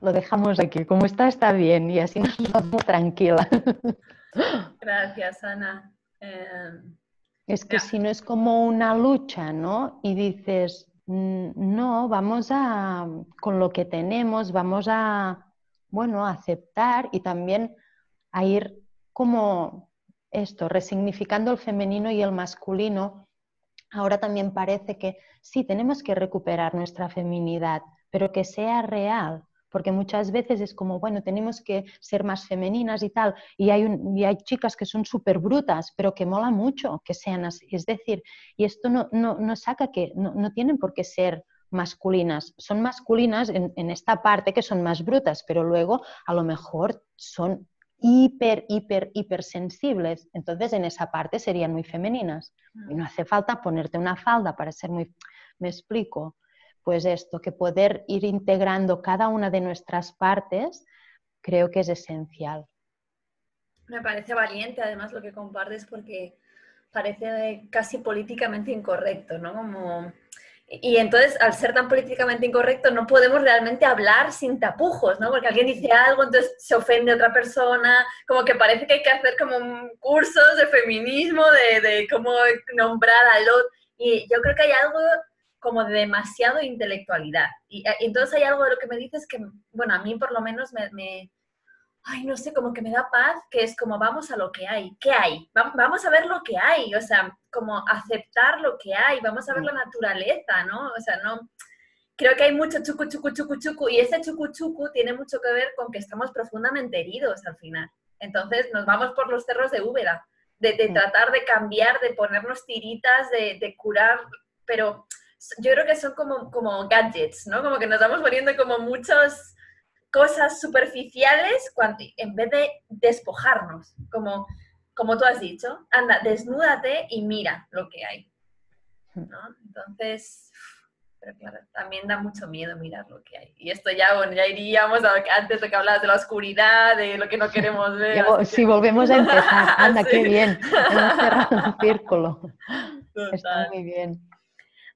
Lo dejamos aquí. Como está, está bien y así nos vamos tranquila. Gracias, Ana. Em, es que si no es como una lucha, ¿no? Y dices, no, vamos a, con lo que tenemos, vamos a, bueno, aceptar y también a ir como esto, resignificando el femenino y el masculino. Ahora también parece que sí, tenemos que recuperar nuestra feminidad, pero que sea real, porque muchas veces es como, bueno, tenemos que ser más femeninas y tal, y hay, hay chicas que son súper brutas, pero que mola mucho que sean así. Es decir, y esto no, no, saca que no, no, tienen por qué ser masculinas, son masculinas en, esta parte que son más brutas, pero luego a lo mejor son hiper, hiper, hipersensibles. Entonces, en esa parte serían muy femeninas. Y no hace falta ponerte una falda para ser muy... Me explico. Pues esto, que poder ir integrando cada una de nuestras partes, creo que es esencial. Me parece valiente, además, lo que compartes, porque parece casi políticamente incorrecto, ¿no? Como y entonces, al ser tan políticamente incorrecto, no podemos realmente hablar sin tapujos, ¿no? Porque alguien dice algo, entonces se ofende a otra persona, como que parece que hay que hacer como cursos de feminismo, de, cómo nombrar al otro. Y yo creo que hay algo como de demasiado intelectualidad. Y, y, entonces hay algo de lo que me dices que, bueno, a mí por lo menos me, me ay, no sé, como que me da paz, que es como vamos a lo que hay. ¿Qué hay? Vamos a ver lo que hay, o sea, como aceptar lo que hay, vamos a ver la naturaleza, ¿no? O sea, no... Creo que hay mucho chucu, chucu, chucu, chucu, y ese chucu, chucu tiene mucho que ver con que estamos profundamente heridos al final. Entonces nos vamos por los cerros de Úbeda, de, tratar de cambiar, de ponernos tiritas, de, de curar, pero yo creo que son como, como gadgets, ¿no? Como que nos vamos poniendo como muchos cosas superficiales cuando, en vez de despojarnos, como, como tú has dicho, anda, desnúdate y mira lo que hay. ¿no? Entonces, pero claro, también da mucho miedo mirar lo que hay. Y esto ya, bueno, ya iríamos a antes de que hablabas de la oscuridad, de lo que no queremos ver. Si volvemos a empezar, anda, qué bien, hemos cerrado un círculo. Está muy bien.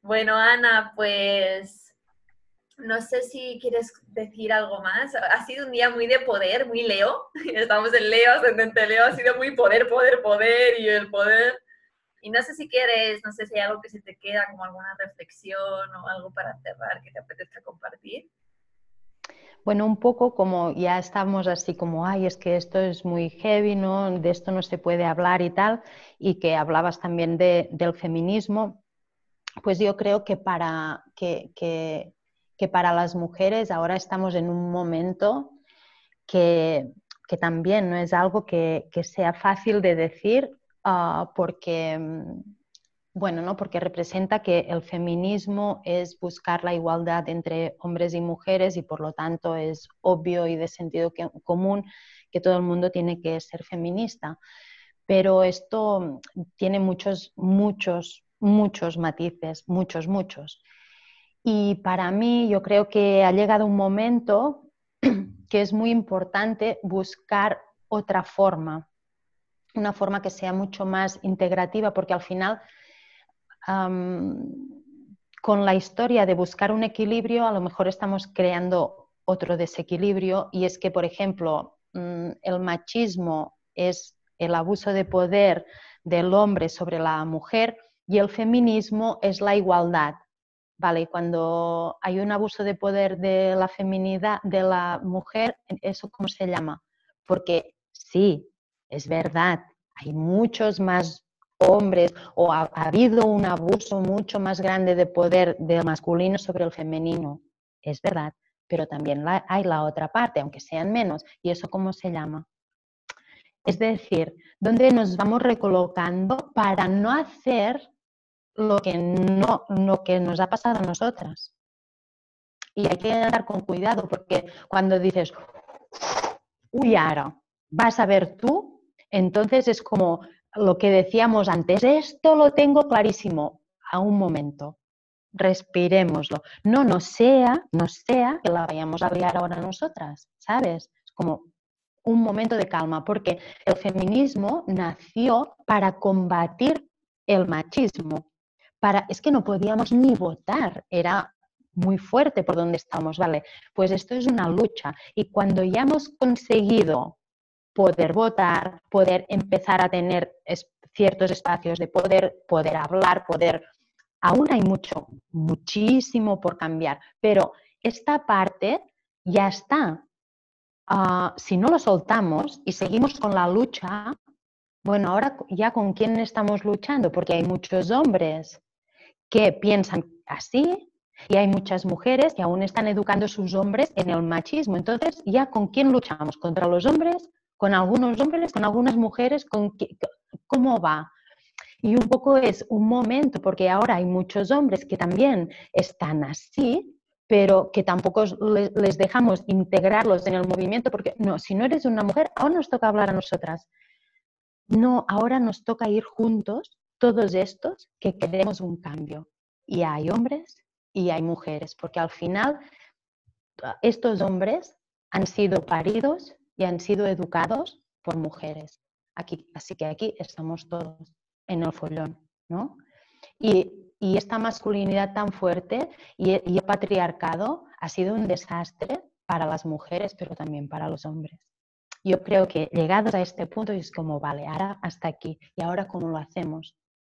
Bueno, Ana, pues no sé si quieres decir algo más. Ha sido un día muy de poder, muy Leo. Estamos en Leo, ascendente Leo. Ha sido muy poder, poder, poder y el poder. Y no sé si quieres, no sé si hay algo que se te queda, como alguna reflexión o algo para cerrar que te apetezca compartir. Bueno, un poco como ya estamos así como, ay, es que esto es muy heavy, ¿no? De esto no se puede hablar y tal, y que hablabas también de, del feminismo, pues yo creo que para que, que que para las mujeres ahora estamos en un momento que, también no es algo que, sea fácil de decir ah, porque, mm, bueno, ¿no? porque representa que el feminismo es buscar la igualdad entre hombres y mujeres y por lo tanto es obvio y de sentido común que todo el mundo tiene que ser feminista. Pero esto tiene muchos, muchos, muchos matices, muchos, muchos. Y para mí yo creo que ha llegado un momento que es muy importante buscar otra forma, una forma que sea mucho más integrativa, porque al final, con la historia de buscar un equilibrio, a lo mejor estamos creando otro desequilibrio y es que, por ejemplo, mm, el machismo es el abuso de poder del hombre sobre la mujer y el feminismo es la igualdad. Vale, cuando hay un abuso de poder de la feminidad, de la mujer, ¿eso cómo se llama? Porque sí, es verdad, hay muchos más hombres o ha, habido un abuso mucho más grande de poder del masculino sobre el femenino, es verdad, pero también hay la otra parte, aunque sean menos, ¿y eso cómo se llama? Es decir, donde nos vamos recolocando para no hacer lo que, no, lo que nos ha pasado a nosotras. Y hay que andar con cuidado porque cuando dices, uy, ahora, vas a ver tú, entonces es como lo que decíamos antes, esto lo tengo clarísimo, a un momento, respiremoslo. No, no sea, no sea que la vayamos a liar ahora nosotras, ¿sabes? Es como un momento de calma, porque el feminismo nació para combatir el machismo, es que no podíamos ni votar, era muy fuerte por donde estamos, ¿vale? Pues esto es una lucha y cuando ya hemos conseguido poder votar, poder empezar a tener ciertos espacios de poder, poder hablar, poder... Aún hay mucho, muchísimo por cambiar, pero esta parte ya está. Ah, si no lo soltamos y seguimos con la lucha, bueno, ahora ya con quién estamos luchando, porque hay muchos hombres que piensan así Y hay muchas mujeres que aún están educando a sus hombres en el machismo. Entonces, ¿ya con quién luchamos? ¿Contra los hombres? ¿Con algunos hombres? ¿Con algunas mujeres? ¿Con ¿Cómo va? Y un poco es un momento, porque ahora hay muchos hombres que también están así, pero que tampoco les dejamos integrarlos en el movimiento, porque no, si no eres una mujer, ahora nos toca hablar a nosotras. No, ahora nos toca ir juntos, todos estos que queremos un cambio. Y hay hombres y hay mujeres, porque al final estos hombres han sido paridos y han sido educados por mujeres. Aquí, así que aquí estamos todos en el follón, ¿no? Y, esta masculinidad tan fuerte y, y, el patriarcado ha sido un desastre para las mujeres, pero también para los hombres. Yo creo que llegados a este punto es como, vale, ahora hasta aquí, ¿y ahora cómo lo hacemos?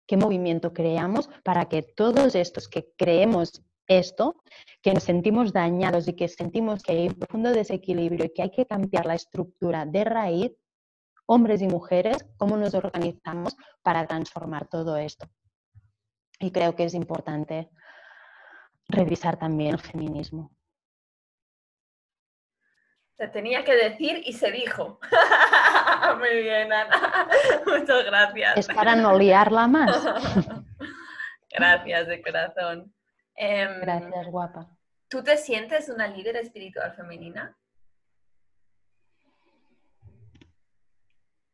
¿Qué movimiento creamos para que todos estos que creemos esto, que nos sentimos dañados y que sentimos que hay un profundo desequilibrio y que hay que cambiar la estructura de raíz, hombres y mujeres, cómo nos organizamos para transformar todo esto. Y creo que es importante revisar también el feminismo. Se tenía que decir y se dijo. Muy bien, Ana. Muchas gracias. Es para no liarla más. gracias de corazón. Em, gracias, guapa. ¿Tú te sientes una líder espiritual femenina?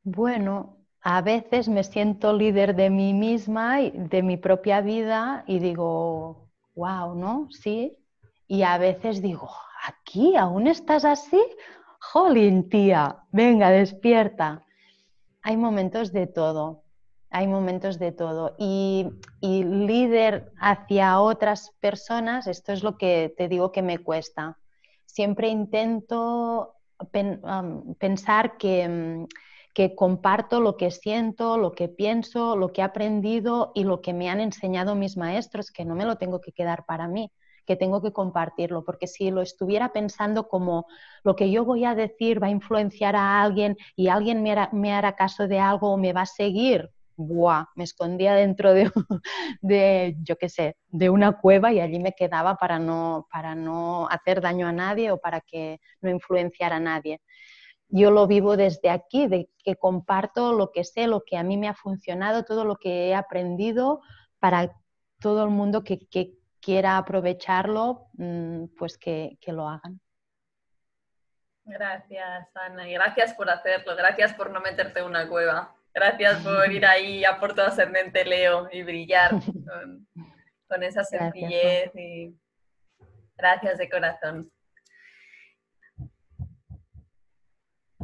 Bueno, a veces me siento líder de mí misma y de mi propia vida y digo, wow, ¿no? Sí. Y a veces digo, ¿aquí aún estás así? Jolín, tía, venga, despierta. Hay momentos de todo, hay momentos de todo. Y, y líder hacia otras personas, esto es lo que te digo que me cuesta. Siempre intento pensar que que comparto lo que siento, lo que pienso, lo que he aprendido y lo que me han enseñado mis maestros, que no me lo tengo que quedar para mí, que tengo que compartirlo, porque si lo estuviera pensando como lo que yo voy a decir va a influenciar a alguien y alguien me hará, caso de algo o me va a seguir, ¡buah! Me escondía dentro de, de, yo qué sé, de una cueva y allí me quedaba para no, para no hacer daño a nadie o para que no influenciara a nadie yo lo vivo desde aquí, de que comparto lo que sé, lo que a mí me ha funcionado, todo lo que he aprendido para todo el mundo que, quiera aprovecharlo, mm, pues que, lo hagan. Gracias, Ana, y gracias por hacerlo, gracias por no meterte en una cueva, gracias por ir ahí a por tu ascendente Leo y brillar con, esa sencillez. y gracias de corazón.